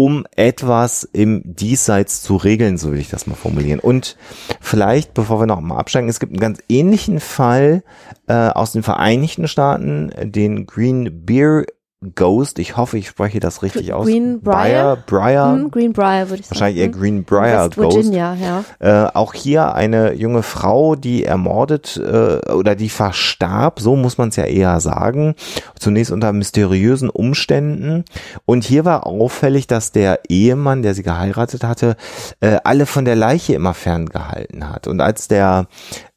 Speaker 1: um etwas im Diesseits zu regeln, so will ich das mal formulieren. Und vielleicht, bevor wir noch mal absteigen, es gibt einen ganz ähnlichen Fall äh, aus den Vereinigten Staaten, den Green Beer Ghost, ich hoffe, ich spreche das richtig aus.
Speaker 2: Greenbrier?
Speaker 1: Briar,
Speaker 2: hm, Greenbrier würde ich
Speaker 1: sagen. Wahrscheinlich eher Greenbrier West Ghost. Virginia, ja. Äh, auch hier eine junge Frau, die ermordet äh, oder die verstarb, so muss man es ja eher sagen. Zunächst unter mysteriösen Umständen. Und hier war auffällig, dass der Ehemann, der sie geheiratet hatte, äh, alle von der Leiche immer ferngehalten hat. Und als der,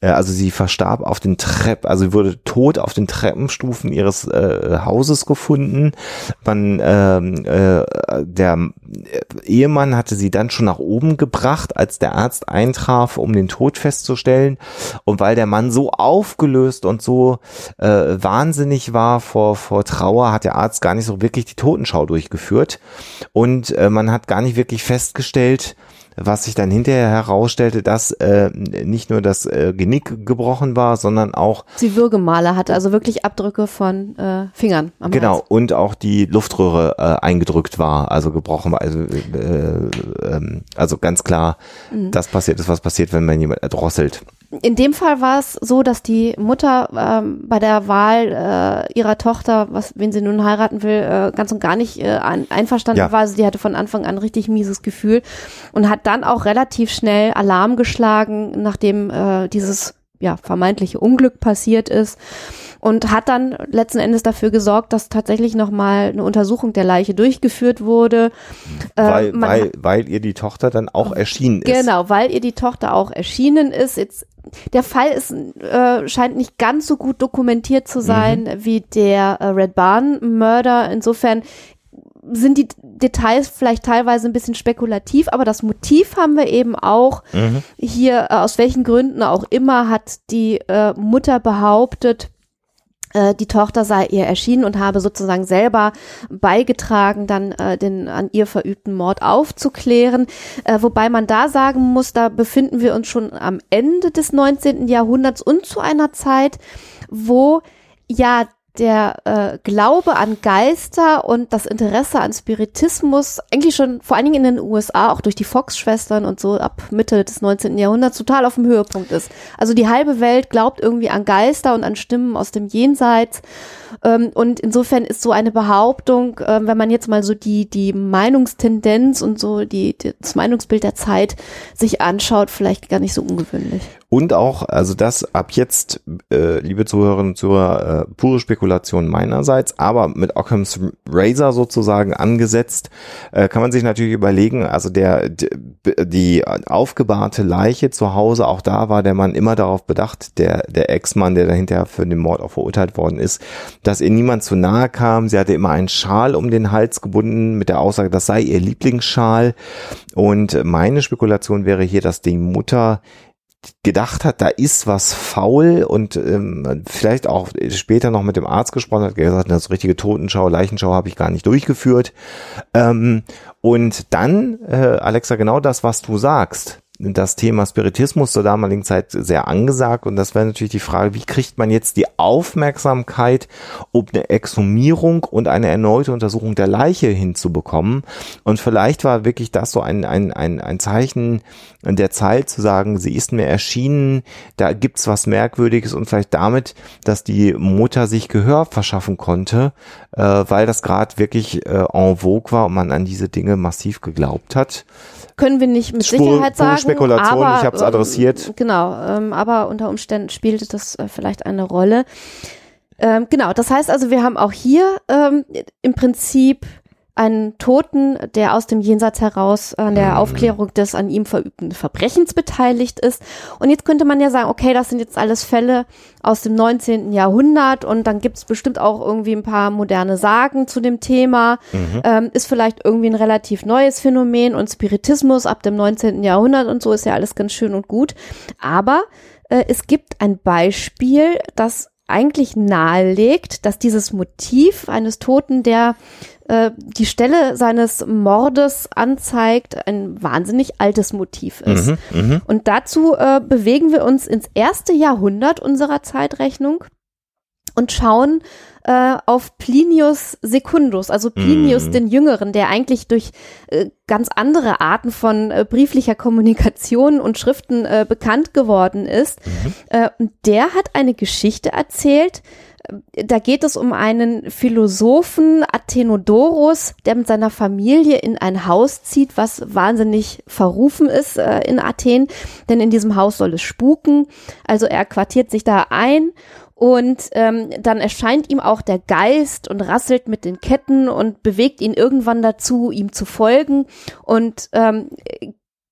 Speaker 1: äh, also sie verstarb auf den Treppen, also wurde tot auf den Treppenstufen ihres äh, Hauses gefunden gefunden. Man, ähm, äh, der Ehemann hatte sie dann schon nach oben gebracht, als der Arzt eintraf, um den Tod festzustellen. Und weil der Mann so aufgelöst und so äh, wahnsinnig war vor, vor Trauer, hat der Arzt gar nicht so wirklich die Totenschau durchgeführt. Und äh, man hat gar nicht wirklich festgestellt, was sich dann hinterher herausstellte, dass äh, nicht nur das äh, Genick gebrochen war, sondern auch
Speaker 2: die Würgemale hatte, also wirklich Abdrücke von äh, Fingern.
Speaker 1: Am genau Hals. und auch die Luftröhre äh, eingedrückt war, also gebrochen war, also äh, äh, also ganz klar, mhm. das passiert ist, was passiert, wenn man jemand erdrosselt
Speaker 2: in dem Fall war es so, dass die Mutter ähm, bei der Wahl äh, ihrer Tochter, was, wen sie nun heiraten will, äh, ganz und gar nicht äh, ein, einverstanden ja. war. Also die hatte von Anfang an richtig mieses Gefühl und hat dann auch relativ schnell Alarm geschlagen, nachdem äh, dieses ja vermeintliche Unglück passiert ist und hat dann letzten Endes dafür gesorgt, dass tatsächlich nochmal eine Untersuchung der Leiche durchgeführt wurde.
Speaker 1: Weil, äh, weil, weil ihr die Tochter dann auch erschienen ist.
Speaker 2: Genau, weil ihr die Tochter auch erschienen ist. Jetzt der Fall ist, äh, scheint nicht ganz so gut dokumentiert zu sein mhm. wie der äh, Red Barn Mörder. Insofern sind die Details vielleicht teilweise ein bisschen spekulativ, aber das Motiv haben wir eben auch mhm. hier, äh, aus welchen Gründen auch immer, hat die äh, Mutter behauptet, äh, die Tochter sei ihr erschienen und habe sozusagen selber beigetragen, dann äh, den an ihr verübten Mord aufzuklären. Äh, wobei man da sagen muss, da befinden wir uns schon am Ende des 19. Jahrhunderts und zu einer Zeit, wo ja der äh, Glaube an Geister und das Interesse an Spiritismus eigentlich schon vor allen Dingen in den USA auch durch die Fox-Schwestern und so ab Mitte des 19. Jahrhunderts total auf dem Höhepunkt ist. Also die halbe Welt glaubt irgendwie an Geister und an Stimmen aus dem Jenseits. Ähm, und insofern ist so eine Behauptung, äh, wenn man jetzt mal so die, die Meinungstendenz und so die, das Meinungsbild der Zeit sich anschaut, vielleicht gar nicht so ungewöhnlich.
Speaker 1: Und auch, also das ab jetzt, äh, liebe Zuhörerinnen und Zuhörer, äh, pure Spekulation meinerseits, aber mit Occam's Razor sozusagen angesetzt, äh, kann man sich natürlich überlegen, also der die, die aufgebahrte Leiche zu Hause, auch da war der Mann immer darauf bedacht, der, der Ex-Mann, der dahinter für den Mord auch verurteilt worden ist, dass ihr niemand zu nahe kam. Sie hatte immer einen Schal um den Hals gebunden mit der Aussage, das sei ihr Lieblingsschal. Und meine Spekulation wäre hier, dass die Mutter gedacht hat, da ist was faul und ähm, vielleicht auch später noch mit dem Arzt gesprochen hat, gesagt, das richtige Totenschau, Leichenschau habe ich gar nicht durchgeführt. Ähm, und dann, äh, Alexa, genau das, was du sagst das Thema Spiritismus zur damaligen Zeit sehr angesagt. Und das wäre natürlich die Frage, wie kriegt man jetzt die Aufmerksamkeit, um eine Exhumierung und eine erneute Untersuchung der Leiche hinzubekommen? Und vielleicht war wirklich das so ein, ein, ein, ein Zeichen der Zeit zu sagen, sie ist mir erschienen, da gibt's was Merkwürdiges und vielleicht damit, dass die Mutter sich Gehör verschaffen konnte, äh, weil das gerade wirklich äh, en vogue war und man an diese Dinge massiv geglaubt hat
Speaker 2: können wir nicht mit Spur, Sicherheit sagen.
Speaker 1: Spekulation, aber, ich habe es ähm, adressiert.
Speaker 2: Genau, ähm, aber unter Umständen spielte das äh, vielleicht eine Rolle. Ähm, genau, das heißt also, wir haben auch hier ähm, im Prinzip einen Toten, der aus dem Jenseits heraus an der mhm. Aufklärung des an ihm verübten Verbrechens beteiligt ist. Und jetzt könnte man ja sagen, okay, das sind jetzt alles Fälle aus dem 19. Jahrhundert und dann gibt es bestimmt auch irgendwie ein paar moderne Sagen zu dem Thema. Mhm. Ähm, ist vielleicht irgendwie ein relativ neues Phänomen und Spiritismus ab dem 19. Jahrhundert und so ist ja alles ganz schön und gut. Aber äh, es gibt ein Beispiel, das eigentlich nahelegt, dass dieses Motiv eines Toten, der äh, die Stelle seines Mordes anzeigt, ein wahnsinnig altes Motiv ist. Mhm, mh. Und dazu äh, bewegen wir uns ins erste Jahrhundert unserer Zeitrechnung und schauen äh, auf Plinius Secundus, also Plinius mm. den Jüngeren, der eigentlich durch äh, ganz andere Arten von äh, brieflicher Kommunikation und Schriften äh, bekannt geworden ist. Mhm. Äh, der hat eine Geschichte erzählt, da geht es um einen Philosophen Athenodorus, der mit seiner Familie in ein Haus zieht, was wahnsinnig verrufen ist äh, in Athen, denn in diesem Haus soll es spuken. Also er quartiert sich da ein und ähm, dann erscheint ihm auch der Geist und rasselt mit den Ketten und bewegt ihn irgendwann dazu, ihm zu folgen und ähm,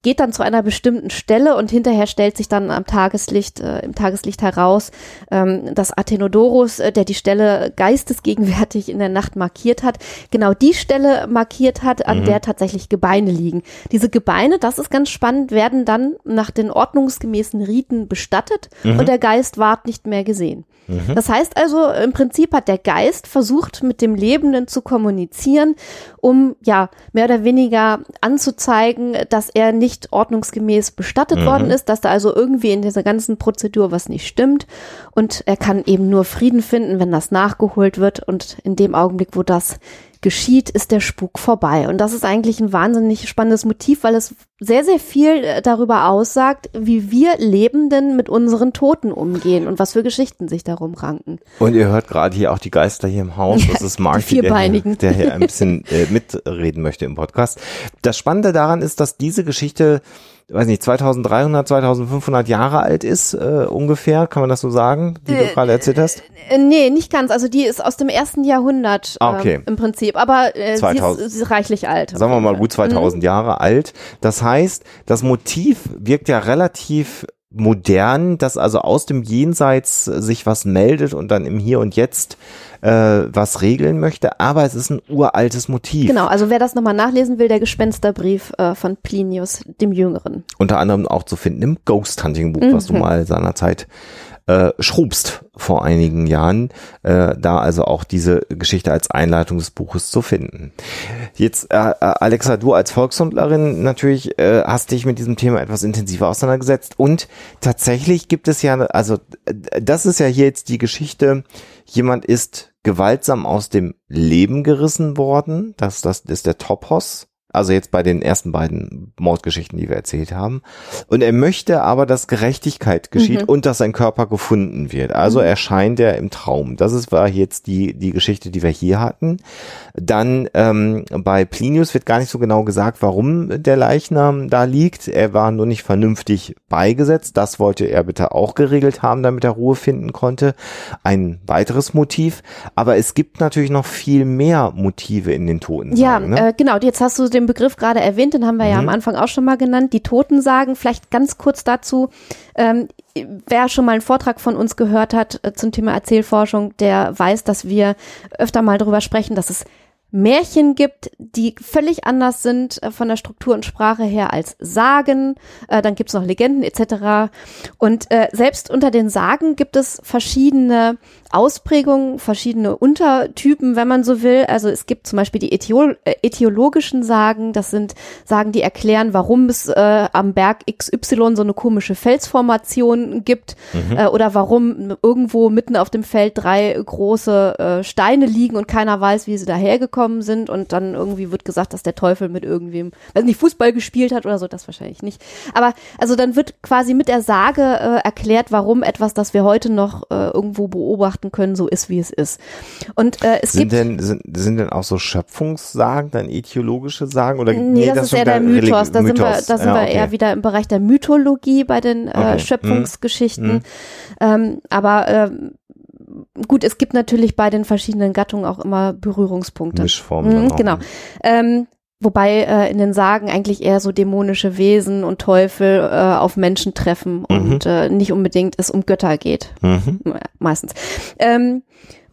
Speaker 2: geht dann zu einer bestimmten Stelle und hinterher stellt sich dann am Tageslicht, äh, im Tageslicht heraus, ähm, dass Athenodorus, äh, der die Stelle geistesgegenwärtig in der Nacht markiert hat, genau die Stelle markiert hat, an mhm. der tatsächlich Gebeine liegen. Diese Gebeine, das ist ganz spannend, werden dann nach den ordnungsgemäßen Riten bestattet mhm. und der Geist ward nicht mehr gesehen. Mhm. Das heißt also, im Prinzip hat der Geist versucht, mit dem Lebenden zu kommunizieren, um ja mehr oder weniger anzuzeigen, dass er nicht ordnungsgemäß bestattet mhm. worden ist, dass da also irgendwie in dieser ganzen Prozedur was nicht stimmt. Und er kann eben nur Frieden finden, wenn das nachgeholt wird. Und in dem Augenblick, wo das geschieht, ist der Spuk vorbei. Und das ist eigentlich ein wahnsinnig spannendes Motiv, weil es sehr, sehr viel äh, darüber aussagt, wie wir Lebenden mit unseren Toten umgehen und was für Geschichten sich darum ranken.
Speaker 1: Und ihr hört gerade hier auch die Geister hier im Haus. Das ist Marky, der, der hier ein bisschen äh, mitreden möchte im Podcast. Das Spannende daran ist, dass diese Geschichte weiß nicht, 2300, 2500 Jahre alt ist, äh, ungefähr, kann man das so sagen, die äh, du gerade erzählt hast?
Speaker 2: Äh, nee, nicht ganz. Also die ist aus dem ersten Jahrhundert äh, okay. im Prinzip, aber äh, 2000, sie, ist, sie ist reichlich alt.
Speaker 1: Sagen wir mal gut 2000 mhm. Jahre alt. Das heißt, das Motiv wirkt ja relativ modern, dass also aus dem Jenseits sich was meldet und dann im Hier und Jetzt äh, was regeln möchte, aber es ist ein uraltes Motiv.
Speaker 2: Genau, also wer das nochmal nachlesen will, der Gespensterbrief äh, von Plinius dem Jüngeren.
Speaker 1: Unter anderem auch zu finden im Ghost Hunting Buch, mhm. was du mhm. mal seinerzeit äh, schrubst vor einigen Jahren, äh, da also auch diese Geschichte als Einleitung des Buches zu finden. Jetzt, äh, äh, Alexa, du als Volkshundlerin natürlich äh, hast dich mit diesem Thema etwas intensiver auseinandergesetzt und tatsächlich gibt es ja, also das ist ja hier jetzt die Geschichte, jemand ist gewaltsam aus dem Leben gerissen worden, das, das ist der Topos, also jetzt bei den ersten beiden Mordgeschichten, die wir erzählt haben. Und er möchte aber, dass Gerechtigkeit geschieht mhm. und dass sein Körper gefunden wird. Also mhm. erscheint er im Traum. Das ist war jetzt die, die Geschichte, die wir hier hatten. Dann ähm, bei Plinius wird gar nicht so genau gesagt, warum der Leichnam da liegt. Er war nur nicht vernünftig beigesetzt. Das wollte er bitte auch geregelt haben, damit er Ruhe finden konnte. Ein weiteres Motiv. Aber es gibt natürlich noch viel mehr Motive in den Toten.
Speaker 2: Ja, ne? äh, genau. Jetzt hast du den Begriff gerade erwähnt, den haben wir mhm. ja am. Anfang auch schon mal genannt. Die Toten sagen, vielleicht ganz kurz dazu. Ähm, wer schon mal einen Vortrag von uns gehört hat äh, zum Thema Erzählforschung, der weiß, dass wir öfter mal darüber sprechen, dass es Märchen gibt, die völlig anders sind äh, von der Struktur und Sprache her als Sagen. Äh, dann gibt's noch Legenden etc. Und äh, selbst unter den Sagen gibt es verschiedene Ausprägungen, verschiedene Untertypen, wenn man so will. Also es gibt zum Beispiel die Äthiol äh, äthiologischen Sagen. Das sind Sagen, die erklären, warum es äh, am Berg XY so eine komische Felsformation gibt mhm. äh, oder warum irgendwo mitten auf dem Feld drei große äh, Steine liegen und keiner weiß, wie sie dahergekommen sind. Und dann irgendwie wird gesagt, dass der Teufel mit irgendwem, weiß nicht, Fußball gespielt hat oder so. Das wahrscheinlich nicht. Aber also dann wird quasi mit der Sage äh, erklärt, warum etwas, das wir heute noch äh, irgendwo beobachten, können, so ist, wie es ist. Und äh, es
Speaker 1: sind
Speaker 2: gibt
Speaker 1: denn sind, sind denn auch so Schöpfungssagen, dann etiologische Sagen oder
Speaker 2: nee, nee das, das ist eher der Mythos. Da sind wir, da sind ja, wir okay. eher wieder im Bereich der Mythologie bei den äh, okay. Schöpfungsgeschichten. Hm. Ähm, aber ähm, gut, es gibt natürlich bei den verschiedenen Gattungen auch immer Berührungspunkte.
Speaker 1: Mischformen.
Speaker 2: Mhm, genau. Ähm, Wobei äh, in den Sagen eigentlich eher so dämonische Wesen und Teufel äh, auf Menschen treffen mhm. und äh, nicht unbedingt es um Götter geht. Mhm. Meistens. Ähm,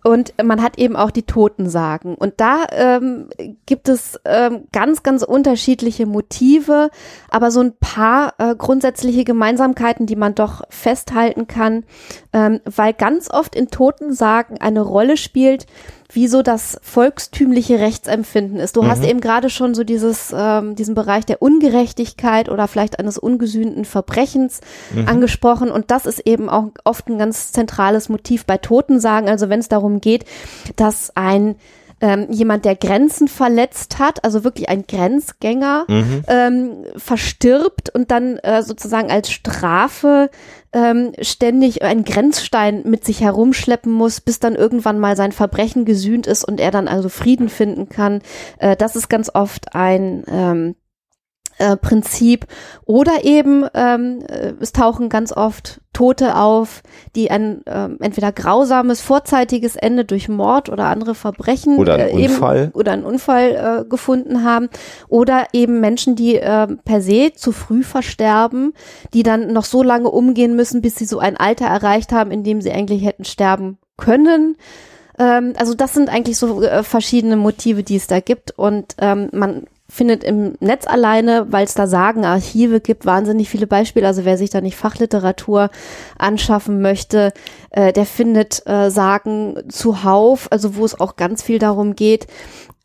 Speaker 2: und man hat eben auch die Totensagen. Und da ähm, gibt es ähm, ganz, ganz unterschiedliche Motive, aber so ein paar äh, grundsätzliche Gemeinsamkeiten, die man doch festhalten kann, ähm, weil ganz oft in Totensagen eine Rolle spielt, wie so das volkstümliche Rechtsempfinden ist. Du mhm. hast eben gerade schon so dieses, ähm, diesen Bereich der Ungerechtigkeit oder vielleicht eines ungesühnten Verbrechens mhm. angesprochen. Und das ist eben auch oft ein ganz zentrales Motiv bei Totensagen. Also wenn es darum geht, dass ein ähm, jemand, der Grenzen verletzt hat, also wirklich ein Grenzgänger, mhm. ähm, verstirbt und dann äh, sozusagen als Strafe ähm, ständig einen Grenzstein mit sich herumschleppen muss, bis dann irgendwann mal sein Verbrechen gesühnt ist und er dann also Frieden finden kann. Äh, das ist ganz oft ein ähm, äh, Prinzip oder eben ähm, äh, es tauchen ganz oft Tote auf, die ein ähm, entweder grausames vorzeitiges Ende durch Mord oder andere Verbrechen
Speaker 1: oder ein
Speaker 2: äh,
Speaker 1: Unfall.
Speaker 2: eben, oder einen Unfall äh, gefunden haben. Oder eben Menschen, die äh, per se zu früh versterben, die dann noch so lange umgehen müssen, bis sie so ein Alter erreicht haben, in dem sie eigentlich hätten sterben können. Ähm, also das sind eigentlich so äh, verschiedene Motive, die es da gibt. Und ähm, man findet im Netz alleine, weil es da Sagenarchive gibt, wahnsinnig viele Beispiele. Also wer sich da nicht Fachliteratur anschaffen möchte, äh, der findet äh, Sagen zuhauf, also wo es auch ganz viel darum geht,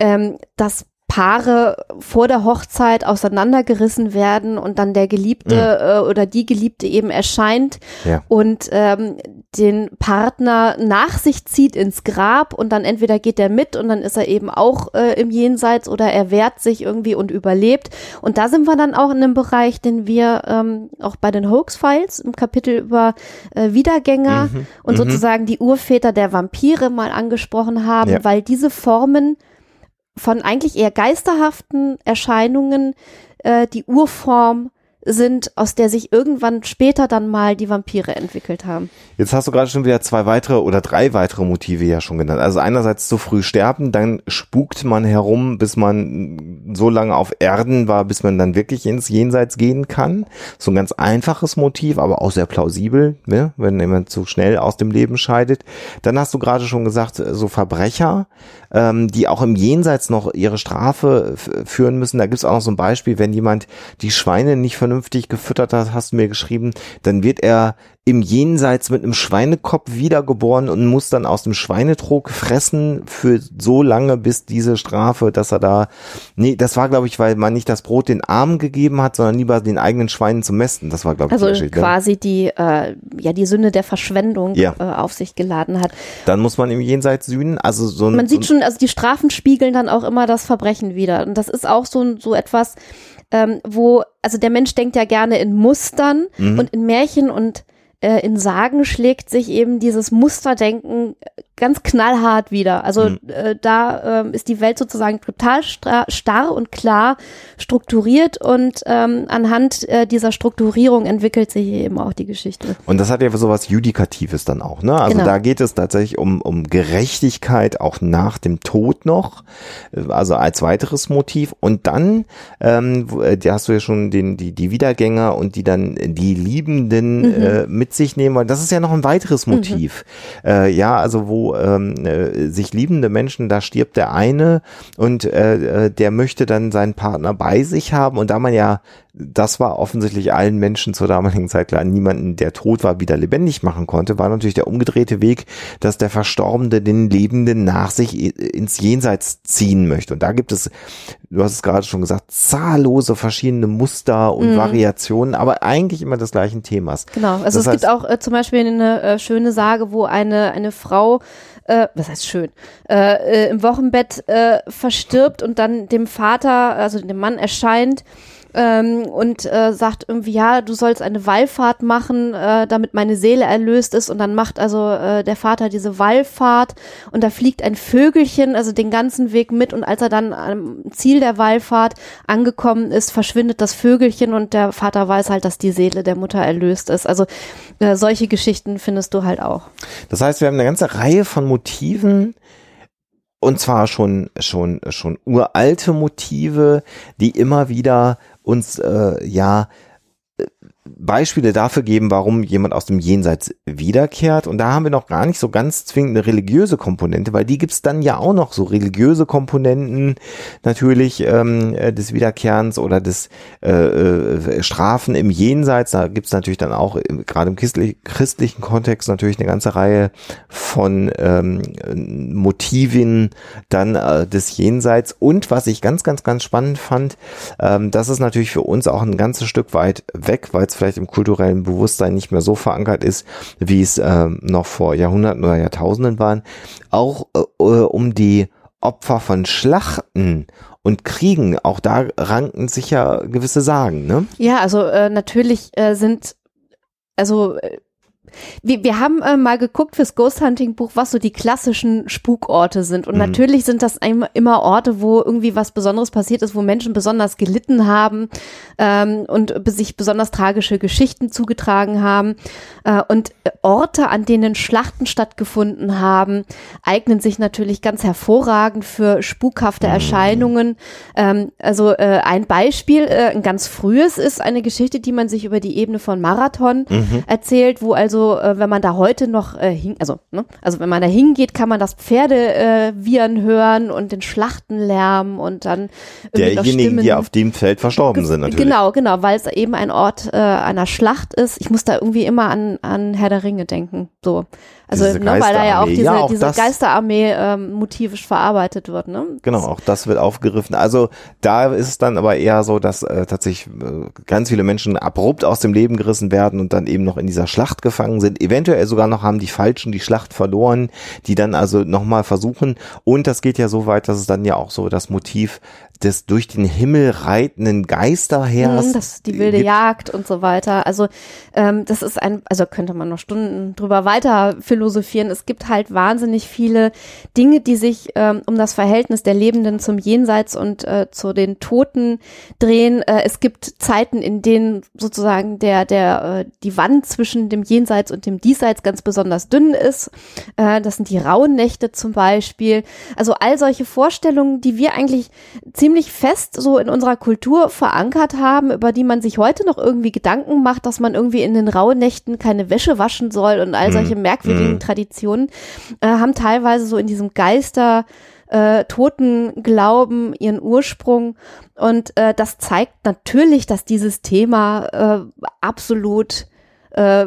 Speaker 2: ähm, dass Paare vor der Hochzeit auseinandergerissen werden und dann der Geliebte mhm. äh, oder die Geliebte eben erscheint ja. und ähm, den Partner nach sich zieht ins Grab und dann entweder geht er mit und dann ist er eben auch äh, im Jenseits oder er wehrt sich irgendwie und überlebt. Und da sind wir dann auch in einem Bereich, den wir ähm, auch bei den Hoax-Files im Kapitel über äh, Wiedergänger mhm. und mhm. sozusagen die Urväter der Vampire mal angesprochen haben, ja. weil diese Formen von eigentlich eher geisterhaften Erscheinungen äh, die Urform sind, aus der sich irgendwann später dann mal die Vampire entwickelt haben.
Speaker 1: Jetzt hast du gerade schon wieder zwei weitere oder drei weitere Motive ja schon genannt. Also einerseits zu früh sterben, dann spukt man herum, bis man so lange auf Erden war, bis man dann wirklich ins Jenseits gehen kann. So ein ganz einfaches Motiv, aber auch sehr plausibel, ne? wenn jemand zu schnell aus dem Leben scheidet. Dann hast du gerade schon gesagt, so Verbrecher, ähm, die auch im Jenseits noch ihre Strafe führen müssen. Da gibt es auch noch so ein Beispiel, wenn jemand die Schweine nicht vernünftig gefüttert hat, hast du mir geschrieben, dann wird er im Jenseits mit einem Schweinekopf wiedergeboren und muss dann aus dem Schweinetrog fressen für so lange, bis diese Strafe, dass er da, nee, das war glaube ich, weil man nicht das Brot den Armen gegeben hat, sondern lieber den eigenen Schweinen zu mästen. Das war glaube ich
Speaker 2: also Geschichte. quasi die, äh, ja, die Sünde der Verschwendung ja. äh, auf sich geladen hat.
Speaker 1: Dann muss man im Jenseits sühnen, also so
Speaker 2: ein, Man sieht schon, also die Strafen spiegeln dann auch immer das Verbrechen wieder und das ist auch so, so etwas, ähm, wo, also der Mensch denkt ja gerne in Mustern mhm. und in Märchen und in Sagen schlägt sich eben dieses Musterdenken ganz knallhart wieder. Also mhm. äh, da äh, ist die Welt sozusagen total starr und klar strukturiert und ähm, anhand äh, dieser Strukturierung entwickelt sich eben auch die Geschichte.
Speaker 1: Und das hat ja sowas Judikatives dann auch, ne? Also genau. da geht es tatsächlich um, um Gerechtigkeit auch nach dem Tod noch, also als weiteres Motiv. Und dann, ähm, äh, da hast du ja schon den, die, die Wiedergänger und die dann die Liebenden mhm. äh, mit sich nehmen wollen. Das ist ja noch ein weiteres mhm. Motiv. Mhm. Äh, ja, also wo ähm, äh, sich liebende Menschen, da stirbt der eine und äh, äh, der möchte dann seinen Partner bei sich haben und da man ja das war offensichtlich allen Menschen zur damaligen Zeit klar, niemanden, der tot war, wieder lebendig machen konnte, war natürlich der umgedrehte Weg, dass der Verstorbene den Lebenden nach sich ins Jenseits ziehen möchte. Und da gibt es, du hast es gerade schon gesagt, zahllose verschiedene Muster und mhm. Variationen, aber eigentlich immer des gleichen Themas.
Speaker 2: Genau, also das es heißt, gibt auch äh, zum Beispiel eine äh, schöne Sage, wo eine, eine Frau äh, was heißt schön, äh, äh, im Wochenbett äh, verstirbt und dann dem Vater, also dem Mann erscheint ähm, und äh, sagt irgendwie, ja, du sollst eine Wallfahrt machen, äh, damit meine Seele erlöst ist. Und dann macht also äh, der Vater diese Wallfahrt und da fliegt ein Vögelchen, also den ganzen Weg mit. Und als er dann am Ziel der Wallfahrt angekommen ist, verschwindet das Vögelchen und der Vater weiß halt, dass die Seele der Mutter erlöst ist. Also äh, solche Geschichten findest du halt auch.
Speaker 1: Das heißt, wir haben eine ganze Reihe von Motiven, und zwar schon schon schon uralte Motive, die immer wieder uns äh, ja Beispiele dafür geben, warum jemand aus dem Jenseits wiederkehrt. Und da haben wir noch gar nicht so ganz zwingend eine religiöse Komponente, weil die gibt's dann ja auch noch so religiöse Komponenten natürlich ähm, äh, des Wiederkehrens oder des äh, äh, Strafen im Jenseits. Da gibt's natürlich dann auch gerade im christlichen Kontext natürlich eine ganze Reihe von ähm, Motiven dann äh, des Jenseits. Und was ich ganz, ganz, ganz spannend fand, ähm, das ist natürlich für uns auch ein ganzes Stück weit weg, weil es vielleicht im kulturellen Bewusstsein nicht mehr so verankert ist, wie es äh, noch vor Jahrhunderten oder Jahrtausenden waren, auch äh, äh, um die Opfer von Schlachten und Kriegen, auch da ranken sich ja gewisse Sagen, ne?
Speaker 2: Ja, also äh, natürlich äh, sind, also äh, Wir, wir haben äh, mal geguckt fürs Ghost Hunting Buch, was so die klassischen Spukorte sind. Und
Speaker 1: Mhm.
Speaker 2: natürlich sind das immer Orte, wo irgendwie was Besonderes passiert ist, wo Menschen besonders gelitten haben ähm, und sich besonders tragische Geschichten zugetragen haben. Äh, und Orte, an denen Schlachten stattgefunden haben, eignen sich natürlich ganz hervorragend für spukhafte Erscheinungen. Ähm, also äh, ein Beispiel, äh, ein ganz frühes ist eine Geschichte, die man sich über die Ebene von Marathon erzählt, wo also, äh, wenn man da heute noch äh, hin, also, ne, also wenn man da hingeht, kann man das Pferde äh, hören und den Schlachtenlärm und dann
Speaker 1: Derjenigen, die auf dem Feld verstorben sind, natürlich.
Speaker 2: Genau, genau, weil es eben ein Ort äh, einer Schlacht ist. Ich muss da irgendwie immer an, an Herr der Ringe denken. So. Also, ne, weil da ja auch diese,
Speaker 1: Ja, auch
Speaker 2: diese Geisterarmee ähm, motivisch verarbeitet wird, ne?
Speaker 1: Genau, auch das wird aufgegriffen. Also da ist es dann aber eher so, dass äh, tatsächlich äh, ganz viele Menschen abrupt aus dem Leben gerissen werden und dann eben noch in dieser Schlacht gefangen sind. Eventuell sogar noch haben die Falschen die Schlacht verloren, die dann also nochmal versuchen. Und das geht ja so weit, dass es dann ja auch so das Motiv des durch den Himmel reitenden Geisterheers
Speaker 2: Mhm, das die wilde
Speaker 1: gibt.
Speaker 2: Jagd und so weiter. Also ähm, das ist ein, also könnte man noch Stunden drüber weiter philosophieren. Es gibt halt wahnsinnig viele Dinge, die sich ähm, um das Verhältnis der Lebenden zum Jenseits und äh, zu den Toten drehen. Äh, es gibt Zeiten, in denen sozusagen der der äh, die Wand zwischen dem Jenseits und dem Diesseits ganz besonders dünn ist. Äh, das sind die rauen Nächte zum Beispiel. Also all solche Vorstellungen, die wir eigentlich ziemlich fest so in unserer Kultur verankert haben, über die man sich heute noch irgendwie Gedanken macht, dass man irgendwie in den rauen Nächten keine Wäsche waschen soll und all solche merkwürdigen
Speaker 1: mhm.
Speaker 2: Traditionen, äh, haben teilweise so in diesem Geister äh, Totenglauben ihren Ursprung. Und äh, das zeigt natürlich, dass dieses Thema äh, absolut äh,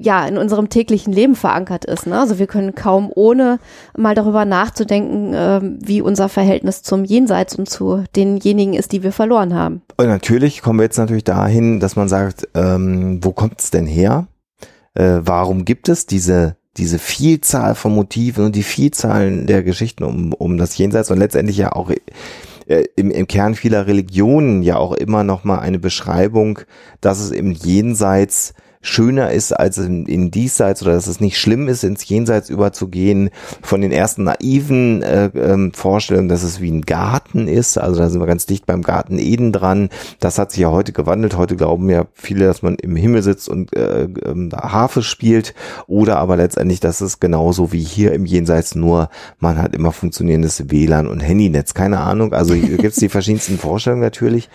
Speaker 2: ja in unserem täglichen Leben verankert ist. Ne? Also wir können kaum ohne mal darüber nachzudenken, ähm, wie unser Verhältnis zum Jenseits und zu denjenigen ist, die wir verloren haben.
Speaker 1: Und natürlich kommen wir jetzt natürlich dahin, dass man sagt, ähm, wo kommt es denn her? Äh, warum gibt es diese diese Vielzahl von Motiven und die Vielzahl der Geschichten um, um das Jenseits und letztendlich ja auch äh, im, im Kern vieler Religionen ja auch immer noch mal eine Beschreibung, dass es im Jenseits schöner ist als in, in Diesseits oder dass es nicht schlimm ist, ins Jenseits überzugehen. Von den ersten naiven äh, ähm, Vorstellungen, dass es wie ein Garten ist. Also da sind wir ganz dicht beim Garten Eden dran. Das hat sich ja heute gewandelt. Heute glauben ja viele, dass man im Himmel sitzt und äh, ähm, Harfe spielt. Oder aber letztendlich, dass es genauso wie hier im Jenseits nur, man hat immer funktionierendes WLAN und Handynetz. Keine Ahnung. Also hier gibt es die verschiedensten Vorstellungen natürlich.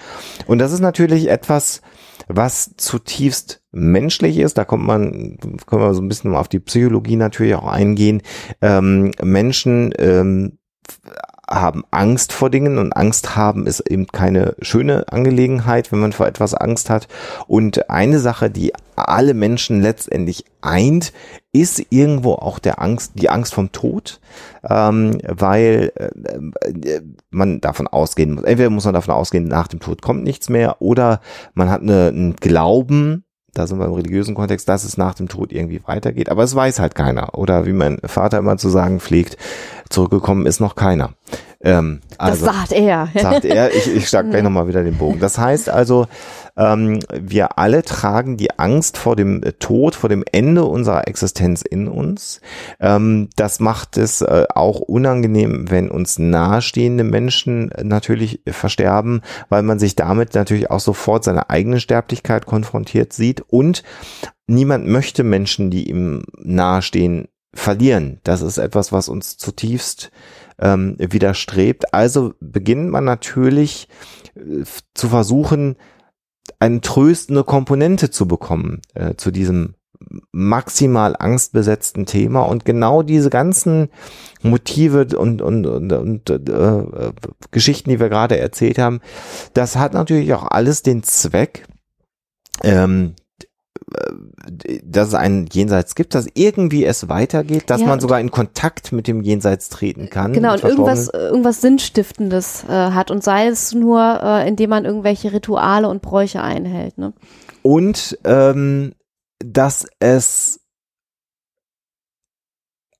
Speaker 1: Und das ist natürlich etwas, was zutiefst menschlich ist, da kommt man, können wir so ein bisschen auf die Psychologie natürlich auch eingehen. Ähm, Menschen ähm, haben Angst vor Dingen und Angst haben ist eben keine schöne Angelegenheit, wenn man vor etwas Angst hat. Und eine Sache, die alle Menschen letztendlich eint, ist irgendwo auch der Angst, die Angst vom Tod, ähm, weil äh, man davon ausgehen muss. Entweder muss man davon ausgehen, nach dem Tod kommt nichts mehr, oder man hat eine, einen Glauben, da sind wir im religiösen Kontext, dass es nach dem Tod irgendwie weitergeht. Aber es weiß halt keiner. Oder wie mein Vater immer zu sagen pflegt, zurückgekommen ist noch keiner. Ähm, also,
Speaker 2: das sagt er.
Speaker 1: sagt er. Ich, ich schlag gleich nochmal wieder den Bogen. Das heißt also, ähm, wir alle tragen die Angst vor dem Tod, vor dem Ende unserer Existenz in uns. Ähm, das macht es äh, auch unangenehm, wenn uns nahestehende Menschen natürlich versterben, weil man sich damit natürlich auch sofort seine eigene Sterblichkeit konfrontiert sieht und niemand möchte Menschen, die ihm nahestehen, verlieren. Das ist etwas, was uns zutiefst ähm, widerstrebt. Also beginnt man natürlich äh, zu versuchen, eine tröstende Komponente zu bekommen äh, zu diesem maximal angstbesetzten Thema. Und genau diese ganzen Motive und, und, und, und äh, Geschichten, die wir gerade erzählt haben, das hat natürlich auch alles den Zweck, ähm, dass es ein Jenseits gibt, dass irgendwie es weitergeht, dass
Speaker 2: Ja,
Speaker 1: man sogar in Kontakt mit dem Jenseits treten kann.
Speaker 2: Genau, und irgendwas,
Speaker 1: Verstorbenen.
Speaker 2: irgendwas Sinnstiftendes äh, hat und sei es nur, äh, indem man irgendwelche Rituale und Bräuche einhält. Ne?
Speaker 1: Und ähm, dass es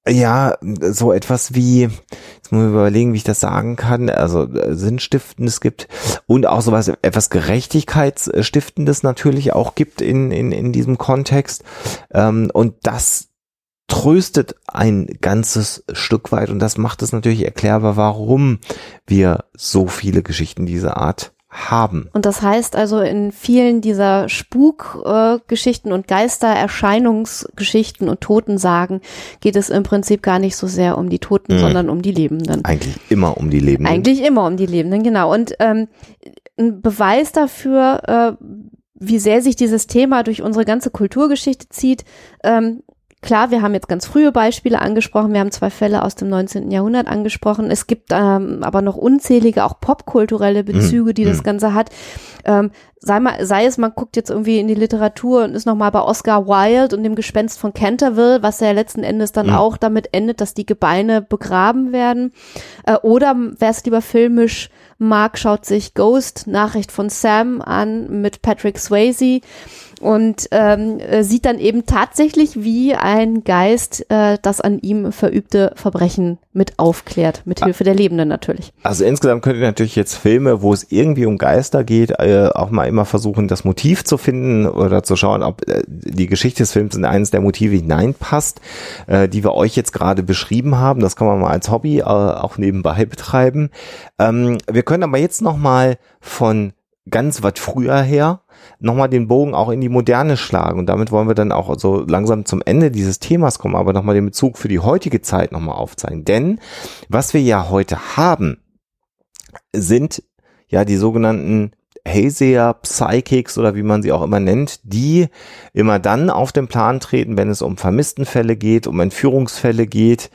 Speaker 1: ja, so etwas wie, jetzt muss ich überlegen, wie ich das sagen kann, also äh, Sinnstiftendes gibt und auch sowas, etwas Gerechtigkeitsstiftendes natürlich auch gibt in, in, in diesem Kontext. Ähm, und das tröstet ein ganzes Stück weit und das macht es natürlich erklärbar, warum wir so viele Geschichten dieser Art haben.
Speaker 2: Und das heißt also in vielen dieser Spukgeschichten äh, und Geistererscheinungsgeschichten und Totensagen geht es im Prinzip gar nicht so sehr um die Toten, mhm. sondern um die Lebenden.
Speaker 1: Eigentlich immer um die Lebenden.
Speaker 2: Eigentlich immer um die Lebenden, genau. Und ähm, ein Beweis dafür, äh, wie sehr sich dieses Thema durch unsere ganze Kulturgeschichte zieht, ähm, Klar, wir haben jetzt ganz frühe Beispiele angesprochen. Wir haben zwei Fälle aus dem 19. Jahrhundert angesprochen. Es gibt ähm, aber noch unzählige, auch popkulturelle Bezüge, die mhm. das Ganze hat. Ähm, sei, mal, sei es, man guckt jetzt irgendwie in die Literatur und ist nochmal bei Oscar Wilde und dem Gespenst von Canterville, was ja letzten Endes dann mhm. auch damit endet, dass die Gebeine begraben werden. Äh, oder wer es lieber filmisch mag, schaut sich Ghost, Nachricht von Sam an mit Patrick Swayze und ähm, äh, sieht dann eben tatsächlich, wie ein Geist äh, das an ihm verübte Verbrechen mit aufklärt, mit Hilfe der Lebenden natürlich.
Speaker 1: Also insgesamt könnt ihr natürlich jetzt Filme, wo es irgendwie um Geister geht, äh, auch mal immer versuchen, das Motiv zu finden oder zu schauen, ob äh, die Geschichte des Films in eines der Motive hineinpasst, äh, die wir euch jetzt gerade beschrieben haben. Das kann man mal als Hobby äh, auch nebenbei betreiben. Ähm, wir können aber jetzt noch mal von ganz was früher her nochmal den Bogen auch in die Moderne schlagen. Und damit wollen wir dann auch so langsam zum Ende dieses Themas kommen, aber nochmal den Bezug für die heutige Zeit nochmal aufzeigen. Denn was wir ja heute haben, sind ja die sogenannten Hellseher, Psychics oder wie man sie auch immer nennt, die immer dann auf den Plan treten, wenn es um Vermisstenfälle geht, um Entführungsfälle geht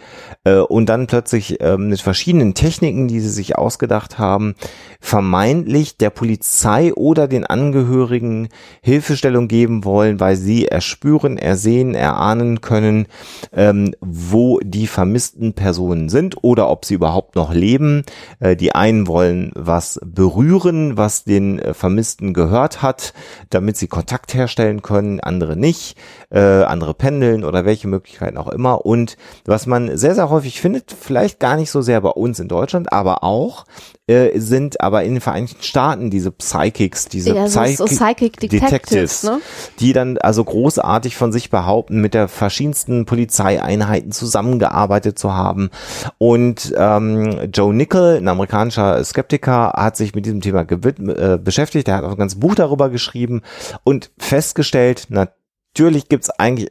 Speaker 1: äh, und dann plötzlich äh, mit verschiedenen Techniken, die sie sich ausgedacht haben, vermeintlich der Polizei oder den Angehörigen Hilfestellung geben wollen, weil sie erspüren, ersehen, erahnen können, ähm, wo die vermissten Personen sind oder ob sie überhaupt noch leben. Äh, die einen wollen was berühren, was den äh, Vermissten gehört hat, damit sie Kontakt herstellen können, andere nicht, äh, andere pendeln oder welche Möglichkeiten auch immer. Und was man sehr, sehr häufig findet, vielleicht gar nicht so sehr bei uns in Deutschland, aber auch äh, sind aber in den Vereinigten Staaten diese Psychics, diese
Speaker 2: ja, Psychic, so Psychic Detectives, Detectives ne?
Speaker 1: die dann also großartig von sich behaupten, mit der verschiedensten Polizeieinheiten zusammengearbeitet zu haben. Und ähm, Joe Nickel, ein amerikanischer Skeptiker, hat sich mit diesem Thema äh, beschäftigt. Er hat auch ein ganzes Buch darüber geschrieben und festgestellt, natürlich gibt's eigentlich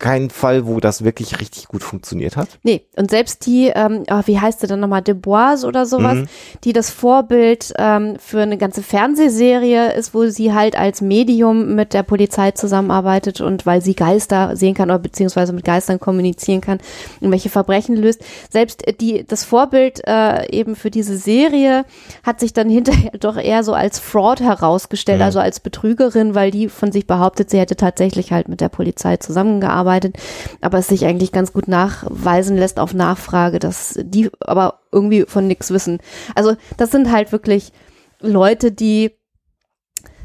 Speaker 1: kein Fall, wo das wirklich richtig gut funktioniert hat.
Speaker 2: Nee, und selbst die, ähm, oh, wie heißt sie dann nochmal, Deboise oder sowas, mhm. die das Vorbild ähm, für eine ganze Fernsehserie ist, wo sie halt als Medium mit der Polizei zusammenarbeitet und weil sie Geister sehen kann oder beziehungsweise mit Geistern kommunizieren kann und welche Verbrechen löst. Selbst die, das Vorbild äh, eben für diese Serie hat sich dann hinterher doch eher so als Fraud herausgestellt, mhm. also als Betrügerin, weil die von sich behauptet, sie hätte tatsächlich halt mit der Polizei zusammengearbeitet arbeitet, aber es sich eigentlich ganz gut nachweisen lässt auf Nachfrage, dass die aber irgendwie von nichts wissen. Also das sind halt wirklich Leute, die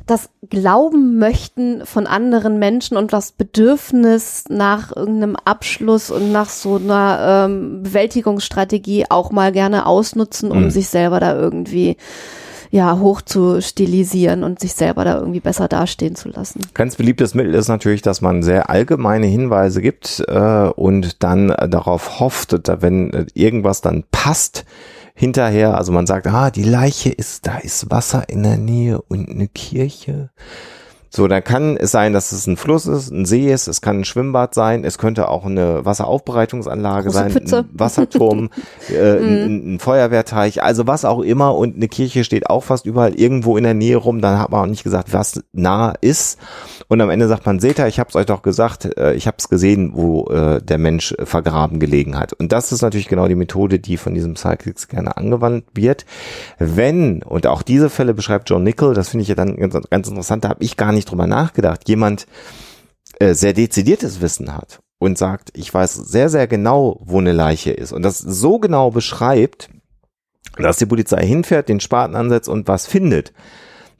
Speaker 2: das Glauben möchten von anderen Menschen und das Bedürfnis nach irgendeinem Abschluss und nach so einer ähm, Bewältigungsstrategie auch mal gerne ausnutzen, um mhm. sich selber da irgendwie ja, hoch zu stilisieren und sich selber da irgendwie besser dastehen zu lassen.
Speaker 1: Ganz beliebtes Mittel ist natürlich, dass man sehr allgemeine Hinweise gibt äh, und dann äh, darauf hofft, wenn äh, irgendwas dann passt, hinterher, also man sagt, ah, die Leiche ist, da ist Wasser in der Nähe und eine Kirche. So, dann kann es sein, dass es ein Fluss ist, ein See ist, es kann ein Schwimmbad sein, es könnte auch eine Wasseraufbereitungsanlage Große sein, Pfütze. ein Wasserturm, äh, mhm. ein, ein, Feuerwehrteich, also was auch immer und eine Kirche steht auch fast überall irgendwo in der Nähe rum, dann hat man auch nicht gesagt, was nah ist und am Ende sagt man, seht ihr, ich habe es euch doch gesagt, äh, ich habe es gesehen, wo äh, der Mensch vergraben gelegen hat. Und das ist natürlich genau die Methode, die von diesem Psychics gerne angewandt wird. Wenn, und auch diese Fälle beschreibt John Nickel, das finde ich ja dann ganz, ganz interessant, da habe ich gar nicht drüber nachgedacht, jemand äh, sehr dezidiertes Wissen hat und sagt, ich weiß sehr, sehr genau, wo eine Leiche ist und das so genau beschreibt, dass die Polizei hinfährt, den Spaten ansetzt und was findet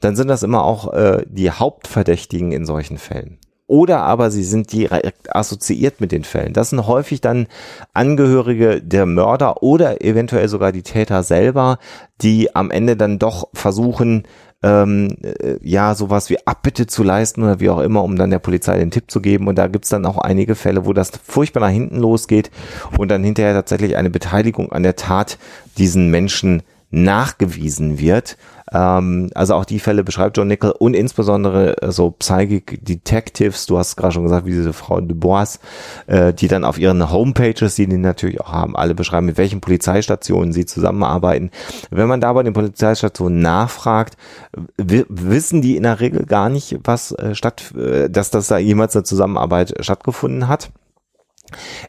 Speaker 1: dann sind das immer auch äh, die Hauptverdächtigen in solchen Fällen. oder aber sie sind direkt assoziiert mit den Fällen. Das sind häufig dann Angehörige der Mörder oder eventuell sogar die Täter selber, die am Ende dann doch versuchen, ähm, äh, ja, sowas wie Abbitte zu leisten oder wie auch immer, um dann der Polizei den Tipp zu geben. Und da gibt's dann auch einige Fälle, wo das furchtbar nach hinten losgeht und dann hinterher tatsächlich eine Beteiligung an der Tat diesen Menschen nachgewiesen wird. Ähm, also auch die Fälle beschreibt John Nickel und insbesondere äh, so Psychic Detectives, du hast gerade schon gesagt, wie diese Frau Dubois, äh, die dann auf ihren Homepages, die die natürlich auch haben, alle beschreiben, mit welchen Polizeistationen sie zusammenarbeiten. Wenn man da bei den Polizeistationen nachfragt, wissen die in der Regel gar nicht, was äh, statt, äh, dass das da jemals eine Zusammenarbeit stattgefunden hat.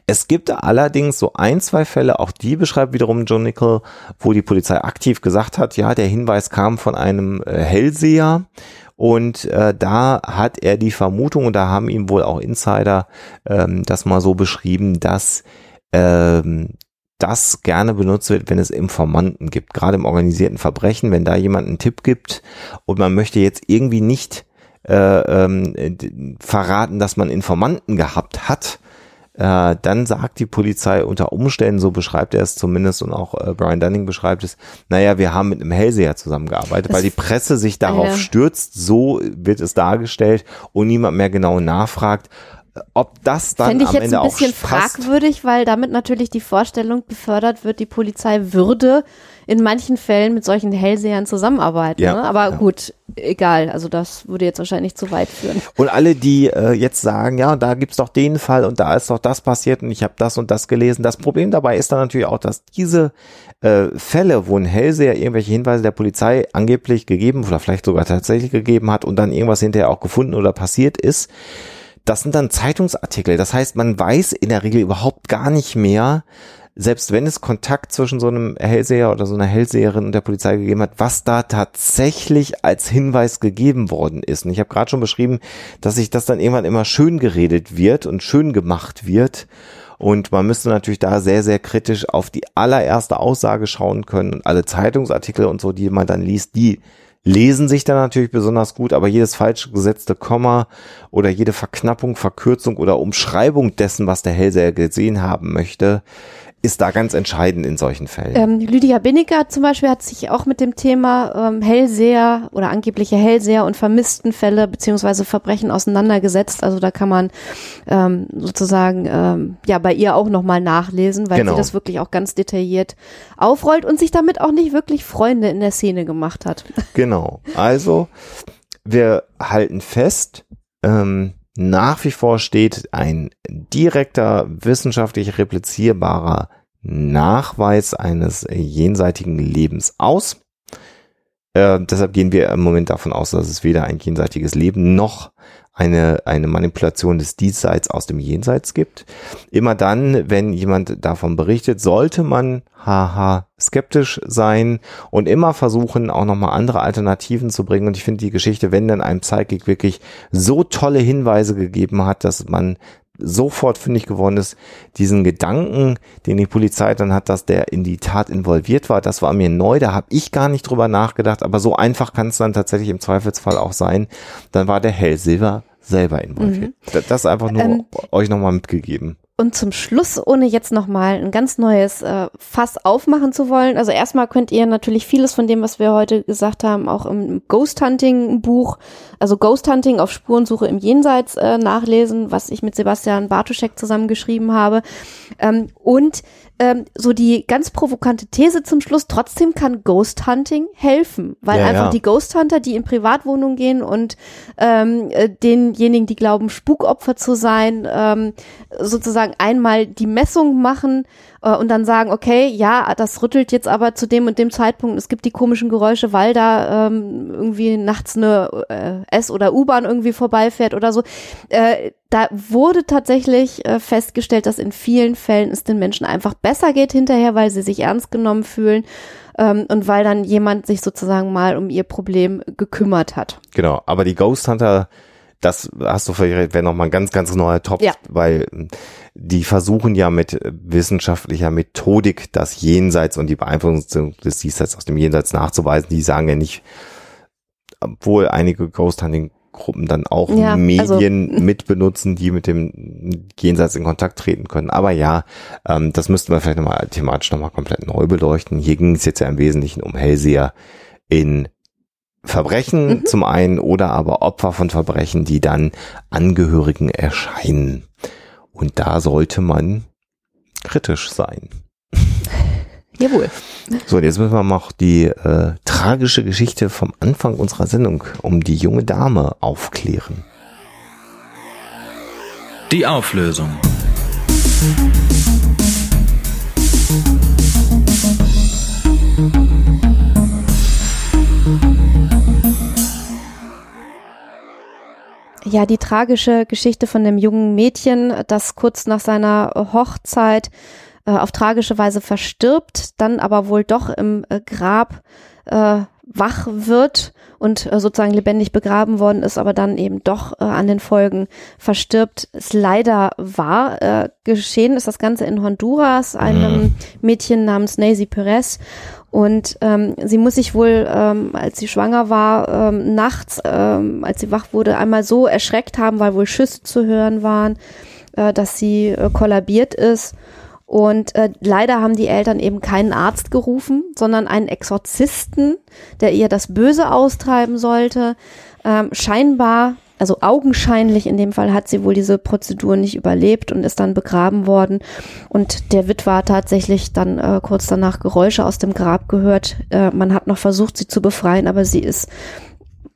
Speaker 1: Es gibt allerdings so ein, zwei Fälle, auch die beschreibt wiederum John Nickel, wo die Polizei aktiv gesagt hat, ja, der Hinweis kam von einem äh, Hellseher und äh, da hat er die Vermutung, und da haben ihm wohl auch Insider ähm, das mal so beschrieben, dass ähm, das gerne benutzt wird, wenn es Informanten gibt, gerade im organisierten Verbrechen, wenn da jemand einen Tipp gibt und man möchte jetzt irgendwie nicht äh, ähm, verraten, dass man Informanten gehabt hat, äh, dann sagt die Polizei unter Umständen, so beschreibt er es zumindest und auch äh, Brian Dunning beschreibt es, naja, wir haben mit einem Hellseher zusammengearbeitet, das weil die Presse sich darauf ja. stürzt, so wird es dargestellt und niemand mehr genau nachfragt, ob das dann Fände ich am jetzt Ende ein bisschen
Speaker 2: fragwürdig, weil damit natürlich die Vorstellung befördert wird, die Polizei würde in manchen Fällen mit solchen Hellsehern zusammenarbeiten. Ja, ne? Aber ja. gut, egal. Also das würde jetzt wahrscheinlich zu weit führen.
Speaker 1: Und alle, die äh, jetzt sagen, ja, da gibt's doch den Fall und da ist doch das passiert und ich habe das und das gelesen. Das Problem dabei ist dann natürlich auch, dass diese äh, Fälle, wo ein Hellseher irgendwelche Hinweise der Polizei angeblich gegeben oder vielleicht sogar tatsächlich gegeben hat und dann irgendwas hinterher auch gefunden oder passiert ist, das sind dann Zeitungsartikel. Das heißt, man weiß in der Regel überhaupt gar nicht mehr, selbst wenn es Kontakt zwischen so einem Hellseher oder so einer Hellseherin und der Polizei gegeben hat, was da tatsächlich als Hinweis gegeben worden ist. Und ich habe gerade schon beschrieben, dass sich das dann irgendwann immer schön geredet wird und schön gemacht wird. Und man müsste natürlich da sehr, sehr kritisch auf die allererste Aussage schauen können und alle Zeitungsartikel und so, die man dann liest, die lesen sich dann natürlich besonders gut, aber jedes falsch gesetzte Komma oder jede Verknappung, Verkürzung oder Umschreibung dessen, was der Hellseher gesehen haben möchte, ist da ganz entscheidend in solchen Fällen.
Speaker 2: Ähm, Lydia Binniger zum Beispiel hat sich auch mit dem Thema ähm, Hellseher oder angebliche Hellseher und vermissten Fälle beziehungsweise Verbrechen auseinandergesetzt. Also da kann man ähm, sozusagen ähm, ja bei ihr auch nochmal nachlesen, weil genau. sie das wirklich auch ganz detailliert aufrollt und sich damit auch nicht wirklich Freunde in der Szene gemacht hat.
Speaker 1: Genau. Also wir halten fest, ähm, nach wie vor steht ein direkter, wissenschaftlich replizierbarer Nachweis eines jenseitigen Lebens aus. Äh, deshalb gehen wir im Moment davon aus, dass es weder ein jenseitiges Leben noch eine, eine Manipulation des Diesseits aus dem Jenseits gibt. Immer dann, wenn jemand davon berichtet, sollte man, haha, skeptisch sein und immer versuchen, auch nochmal andere Alternativen zu bringen. Und ich finde die Geschichte, wenn dann ein Psychic wirklich so tolle Hinweise gegeben hat, dass man sofort fündig geworden ist, diesen Gedanken, den die Polizei dann hat, dass der in die Tat involviert war, das war mir neu, da habe ich gar nicht drüber nachgedacht, aber so einfach kann es dann tatsächlich im Zweifelsfall auch sein. Dann war der Hellsilber selber involviert. Mhm. Das einfach nur ähm, euch nochmal mitgegeben.
Speaker 2: Und zum Schluss, ohne jetzt nochmal ein ganz neues äh, Fass aufmachen zu wollen, also erstmal könnt ihr natürlich vieles von dem, was wir heute gesagt haben, auch im Ghost Hunting Buch, also Ghost Hunting auf Spurensuche im Jenseits äh, nachlesen, was ich mit Sebastian Bartuschek zusammengeschrieben habe. Ähm, und ähm, so die ganz provokante These zum Schluss, trotzdem kann Ghost Hunting helfen, weil ja, einfach ja. die Ghost Hunter, die in Privatwohnungen gehen und ähm, äh, denjenigen, die glauben, Spukopfer zu sein, ähm, sozusagen einmal die Messung machen äh, und dann sagen, okay, ja, das rüttelt jetzt aber zu dem und dem Zeitpunkt, es gibt die komischen Geräusche, weil da ähm, irgendwie nachts eine äh, S- oder U-Bahn irgendwie vorbeifährt oder so. Äh, da wurde tatsächlich äh, festgestellt, dass in vielen Fällen es den Menschen einfach besser geht hinterher, weil sie sich ernst genommen fühlen ähm, und weil dann jemand sich sozusagen mal um ihr Problem gekümmert hat.
Speaker 1: Genau, aber die Ghost Hunter das hast du vielleicht, wäre nochmal ein ganz, ganz neuer Topf, ja. weil die versuchen ja mit wissenschaftlicher Methodik das Jenseits und die Beeinflussung des Diesseits aus dem Jenseits nachzuweisen. Die sagen ja nicht, obwohl einige Ghost Hunting Gruppen dann auch
Speaker 2: Ja, also-
Speaker 1: Medien mitbenutzen, die mit dem Jenseits in Kontakt treten können. Aber ja, ähm, das müssten wir vielleicht nochmal thematisch nochmal komplett neu beleuchten. Hier ging es jetzt ja im Wesentlichen um Hellseher in Verbrechen zum einen oder aber Opfer von Verbrechen, die dann Angehörigen erscheinen. Und da sollte man kritisch sein.
Speaker 2: Jawohl.
Speaker 1: So, und jetzt müssen wir noch die äh, tragische Geschichte vom Anfang unserer Sendung um die junge Dame aufklären.
Speaker 3: Die Auflösung.
Speaker 2: Ja, die tragische Geschichte von dem jungen Mädchen, das kurz nach seiner Hochzeit äh, auf tragische Weise verstirbt, dann aber wohl doch im äh, Grab äh, wach wird und äh, sozusagen lebendig begraben worden ist, aber dann eben doch äh, an den Folgen verstirbt, ist leider wahr. Äh, geschehen ist das Ganze in Honduras, einem Mädchen namens Nazy Perez. Und ähm, sie muss sich wohl, ähm, als sie schwanger war, ähm, nachts, ähm, als sie wach wurde, einmal so erschreckt haben, weil wohl Schüsse zu hören waren, äh, dass sie äh, kollabiert ist. Und äh, leider haben die Eltern eben keinen Arzt gerufen, sondern einen Exorzisten, der ihr das Böse austreiben sollte. Ähm, scheinbar, also augenscheinlich in dem Fall, hat sie wohl diese Prozedur nicht überlebt und ist dann begraben worden. Und der Witwer hat tatsächlich dann äh, kurz danach Geräusche aus dem Grab gehört. Äh, man hat noch versucht, sie zu befreien, aber sie ist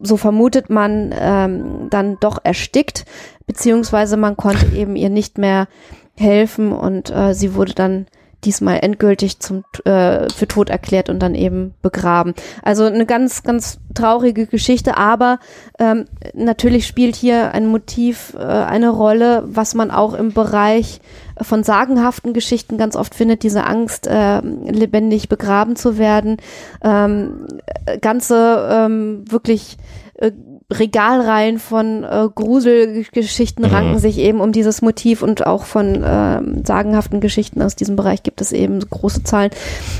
Speaker 2: so vermutet man, ähm, dann doch erstickt, beziehungsweise man konnte eben ihr nicht mehr helfen und äh, sie wurde dann diesmal endgültig zum äh, für tot erklärt und dann eben begraben. Also eine ganz ganz traurige Geschichte, aber ähm, natürlich spielt hier ein Motiv äh, eine Rolle, was man auch im Bereich von sagenhaften Geschichten ganz oft findet, diese Angst, äh, lebendig begraben zu werden. Ähm, äh, ganze ähm, wirklich äh, Regalreihen von äh, Gruselgeschichten
Speaker 1: Mhm.
Speaker 2: ranken sich eben um dieses Motiv und auch von ähm, sagenhaften Geschichten aus diesem Bereich gibt es eben große Zahlen.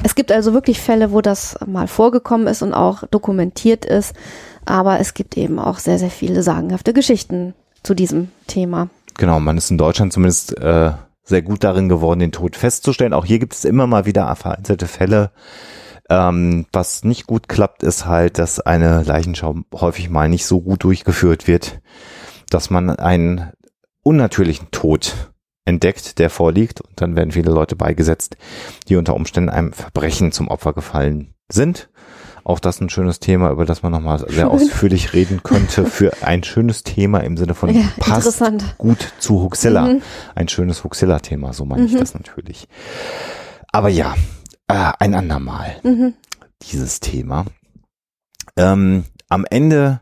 Speaker 2: Es gibt also wirklich Fälle, wo das mal vorgekommen ist und auch dokumentiert ist, aber es gibt eben auch sehr, sehr viele sagenhafte Geschichten zu diesem Thema.
Speaker 1: Genau, man ist in Deutschland zumindest äh, sehr gut darin geworden, den Tod festzustellen. Auch hier gibt es immer mal wieder vereinzelte Fälle. Ähm, was nicht gut klappt, ist halt, dass eine Leichenschau häufig mal nicht so gut durchgeführt wird, dass man einen unnatürlichen Tod entdeckt, der vorliegt. Und dann werden viele Leute beigesetzt, die unter Umständen einem Verbrechen zum Opfer gefallen sind. Auch das ein schönes Thema, über das man nochmal sehr ausführlich reden könnte. Für ein schönes Thema im Sinne von
Speaker 2: Ja,
Speaker 1: passt
Speaker 2: interessant.
Speaker 1: gut zu Huxilla.
Speaker 2: Mhm.
Speaker 1: Ein schönes Huxilla-Thema, so meine ich
Speaker 2: Mhm.
Speaker 1: das natürlich. Aber ja, äh, ein andermal
Speaker 2: Mhm.
Speaker 1: dieses Thema. Ähm, am Ende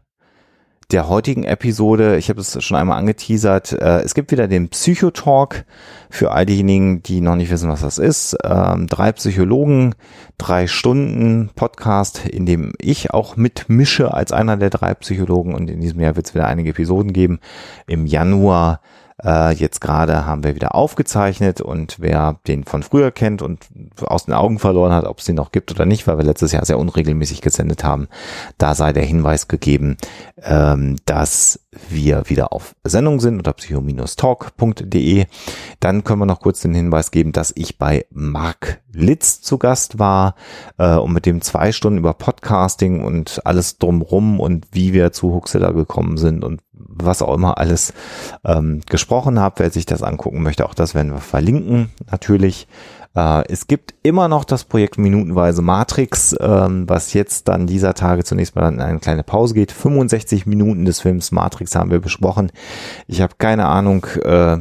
Speaker 1: der heutigen Episode, ich habe es schon einmal angeteasert, äh, es gibt wieder den Psychotalk für all diejenigen, die noch nicht wissen, was das ist. Ähm, drei Psychologen, drei Stunden Podcast, in dem ich auch mitmische als einer der drei Psychologen und in diesem Jahr wird es wieder einige Episoden geben. Im Januar äh, jetzt gerade haben wir wieder aufgezeichnet und wer den von früher kennt und aus den Augen verloren hat, ob es den noch gibt oder nicht, weil wir letztes Jahr sehr unregelmäßig gesendet haben, da sei der Hinweis gegeben, ähm, dass wir wieder auf Sendung sind unter psycho-talk.de. Dann können wir noch kurz den Hinweis geben, dass ich bei Marc Litz zu Gast war äh, und mit dem zwei Stunden über Podcasting und alles drumrum und wie wir zu Huxilla gekommen sind und was auch immer alles ähm, gesprochen habe. Wer sich das angucken möchte, auch das werden wir verlinken natürlich. Äh, es gibt immer noch das Projekt Minutenweise Matrix, ähm, was jetzt dann dieser Tage zunächst mal in eine kleine Pause geht. 65 Minuten des Films Matrix haben wir besprochen. Ich habe keine Ahnung, äh,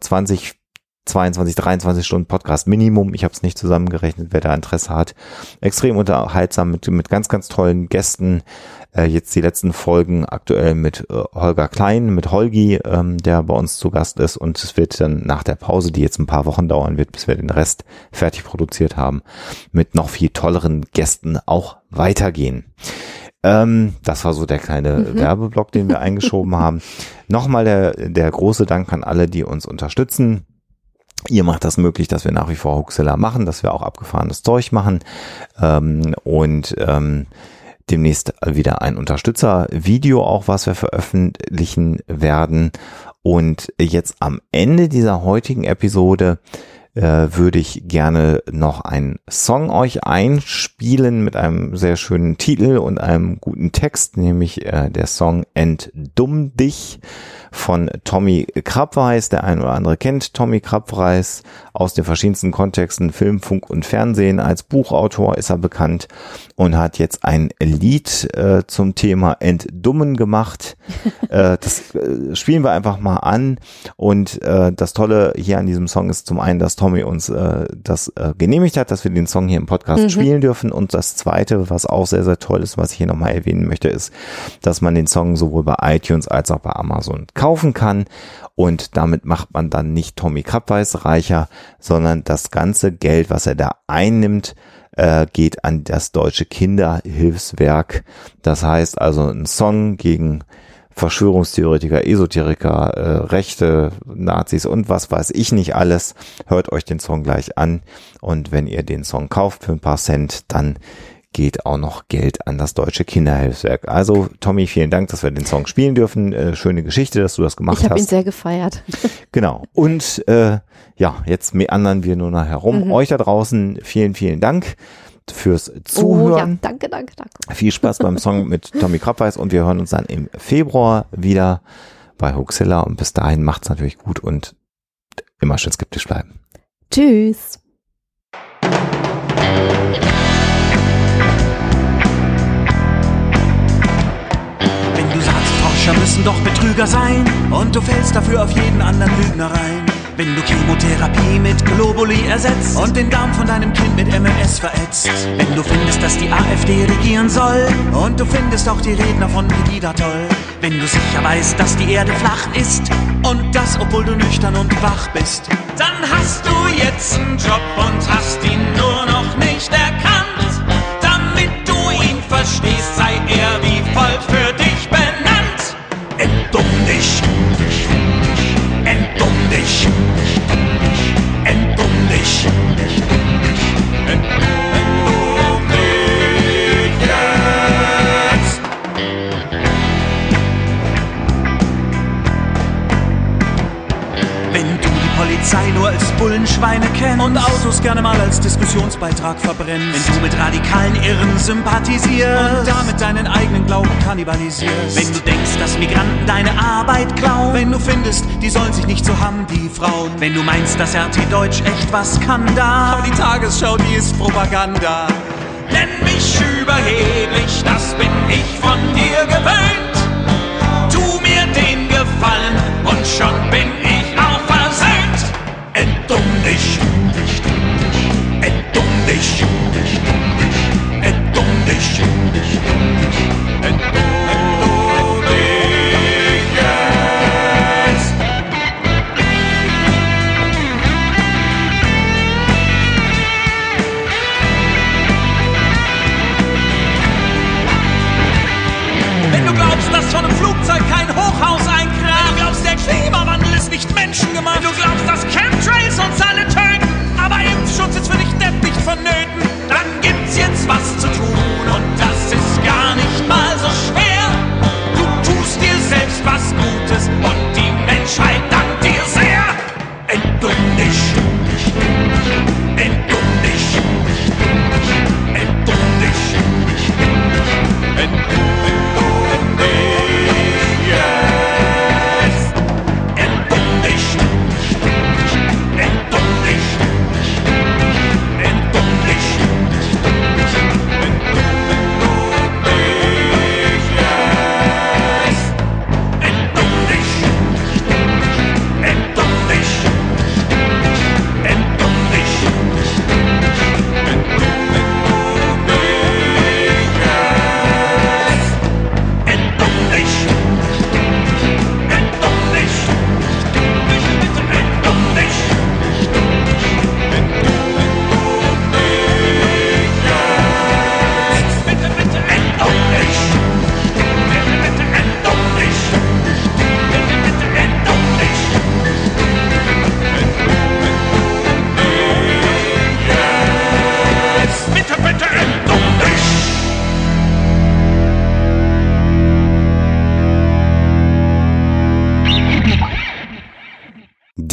Speaker 1: 20 22, 23 Stunden Podcast Minimum. Ich habe es nicht zusammengerechnet, wer da Interesse hat. Extrem unterhaltsam mit, mit ganz, ganz tollen Gästen. Äh, jetzt die letzten Folgen aktuell mit äh, Holger Klein, mit Holgi, ähm, der bei uns zu Gast ist. Und es wird dann nach der Pause, die jetzt ein paar Wochen dauern wird, bis wir den Rest fertig produziert haben, mit noch viel tolleren Gästen auch weitergehen. Ähm, das war so der kleine
Speaker 2: Mhm.
Speaker 1: Werbeblock, den wir eingeschoben haben. Nochmal der, der große Dank an alle, die uns unterstützen. Ihr macht das möglich, dass wir nach wie vor Huxilla machen, dass wir auch abgefahrenes Zeug machen. Ähm, und ähm, demnächst wieder ein Unterstützer-Video auch, was wir veröffentlichen werden. Und jetzt am Ende dieser heutigen Episode äh, würde ich gerne noch einen Song euch einspielen mit einem sehr schönen Titel und einem guten Text, nämlich äh, der Song Entdumm dich von Tommy Krabweis. Der ein oder andere kennt Tommy Krabweis aus den verschiedensten Kontexten, Film, Funk und Fernsehen. Als Buchautor ist er bekannt und hat jetzt ein Lied äh, zum Thema Entdummen gemacht. äh, das äh, spielen wir einfach mal an. Und äh, das Tolle hier an diesem Song ist zum einen, dass Tommy uns äh, das äh, genehmigt hat, dass wir den Song hier im Podcast mhm. spielen dürfen. Und das zweite, was auch sehr, sehr toll ist, was ich hier nochmal erwähnen möchte, ist, dass man den Song sowohl bei iTunes als auch bei Amazon kaufen kann. Und damit macht man dann nicht Tommy Krabweis reicher, sondern das ganze Geld, was er da einnimmt, äh, geht an das deutsche Kinderhilfswerk. Das heißt also ein Song gegen Verschwörungstheoretiker, Esoteriker, äh, Rechte, Nazis und was weiß ich nicht alles. Hört euch den Song gleich an und wenn ihr den Song kauft für ein paar Cent, dann geht auch noch Geld an das Deutsche Kinderhilfswerk. Also Tommy, vielen Dank, dass wir den Song spielen dürfen. Äh, schöne Geschichte, dass du das gemacht
Speaker 2: ich hab
Speaker 1: hast.
Speaker 2: Ich habe ihn sehr gefeiert.
Speaker 1: Genau. Und äh, ja, jetzt meandern wir nur noch herum. Mhm. Euch da draußen vielen, vielen Dank fürs Zuhören. Oh, ja,
Speaker 2: danke, danke, danke.
Speaker 1: Viel Spaß beim Song mit Tommy Krabweis und wir hören uns dann im Februar wieder bei Hoaxilla und bis dahin macht's natürlich gut und immer schön skeptisch bleiben.
Speaker 2: Tschüss.
Speaker 4: Betrüger sein und du fällst dafür auf jeden anderen Lügner rein. Wenn du Chemotherapie mit Globuli ersetzt und den Darm von deinem Kind mit MMS verätzt. Wenn du findest, dass die AfD regieren soll und du findest auch die Redner von Pegida toll. Wenn du sicher weißt, dass die Erde flach ist und das, obwohl du nüchtern und wach bist. Dann hast du jetzt einen Job und hast ihn nur noch nicht erkannt. Damit du ihn verstehst, sei er wie folgt für Dich. Entdumm dich. Entdumm dich jetzt. Wenn du die Polizei nur als Bullenschweine kennst und Autos gerne mal als Diskussionsbeitrag verbrennst, wenn du mit radikalen Irren sympathisierst und damit deinen eigenen Glauben kannibalisierst, wenn du denkst, dass Migranten deine Arbeit klauen, wenn du findest, die sollen sich nicht so haben, die Frauen, wenn du meinst, dass RT Deutsch echt was kann da, aber die Tagesschau, die ist Propaganda. Nenn mich überheblich, das bin ich von dir gewöhnt. Tu mir den Gefallen und schon bin ich. Entdumm dich. Entdumm dich. Entdumm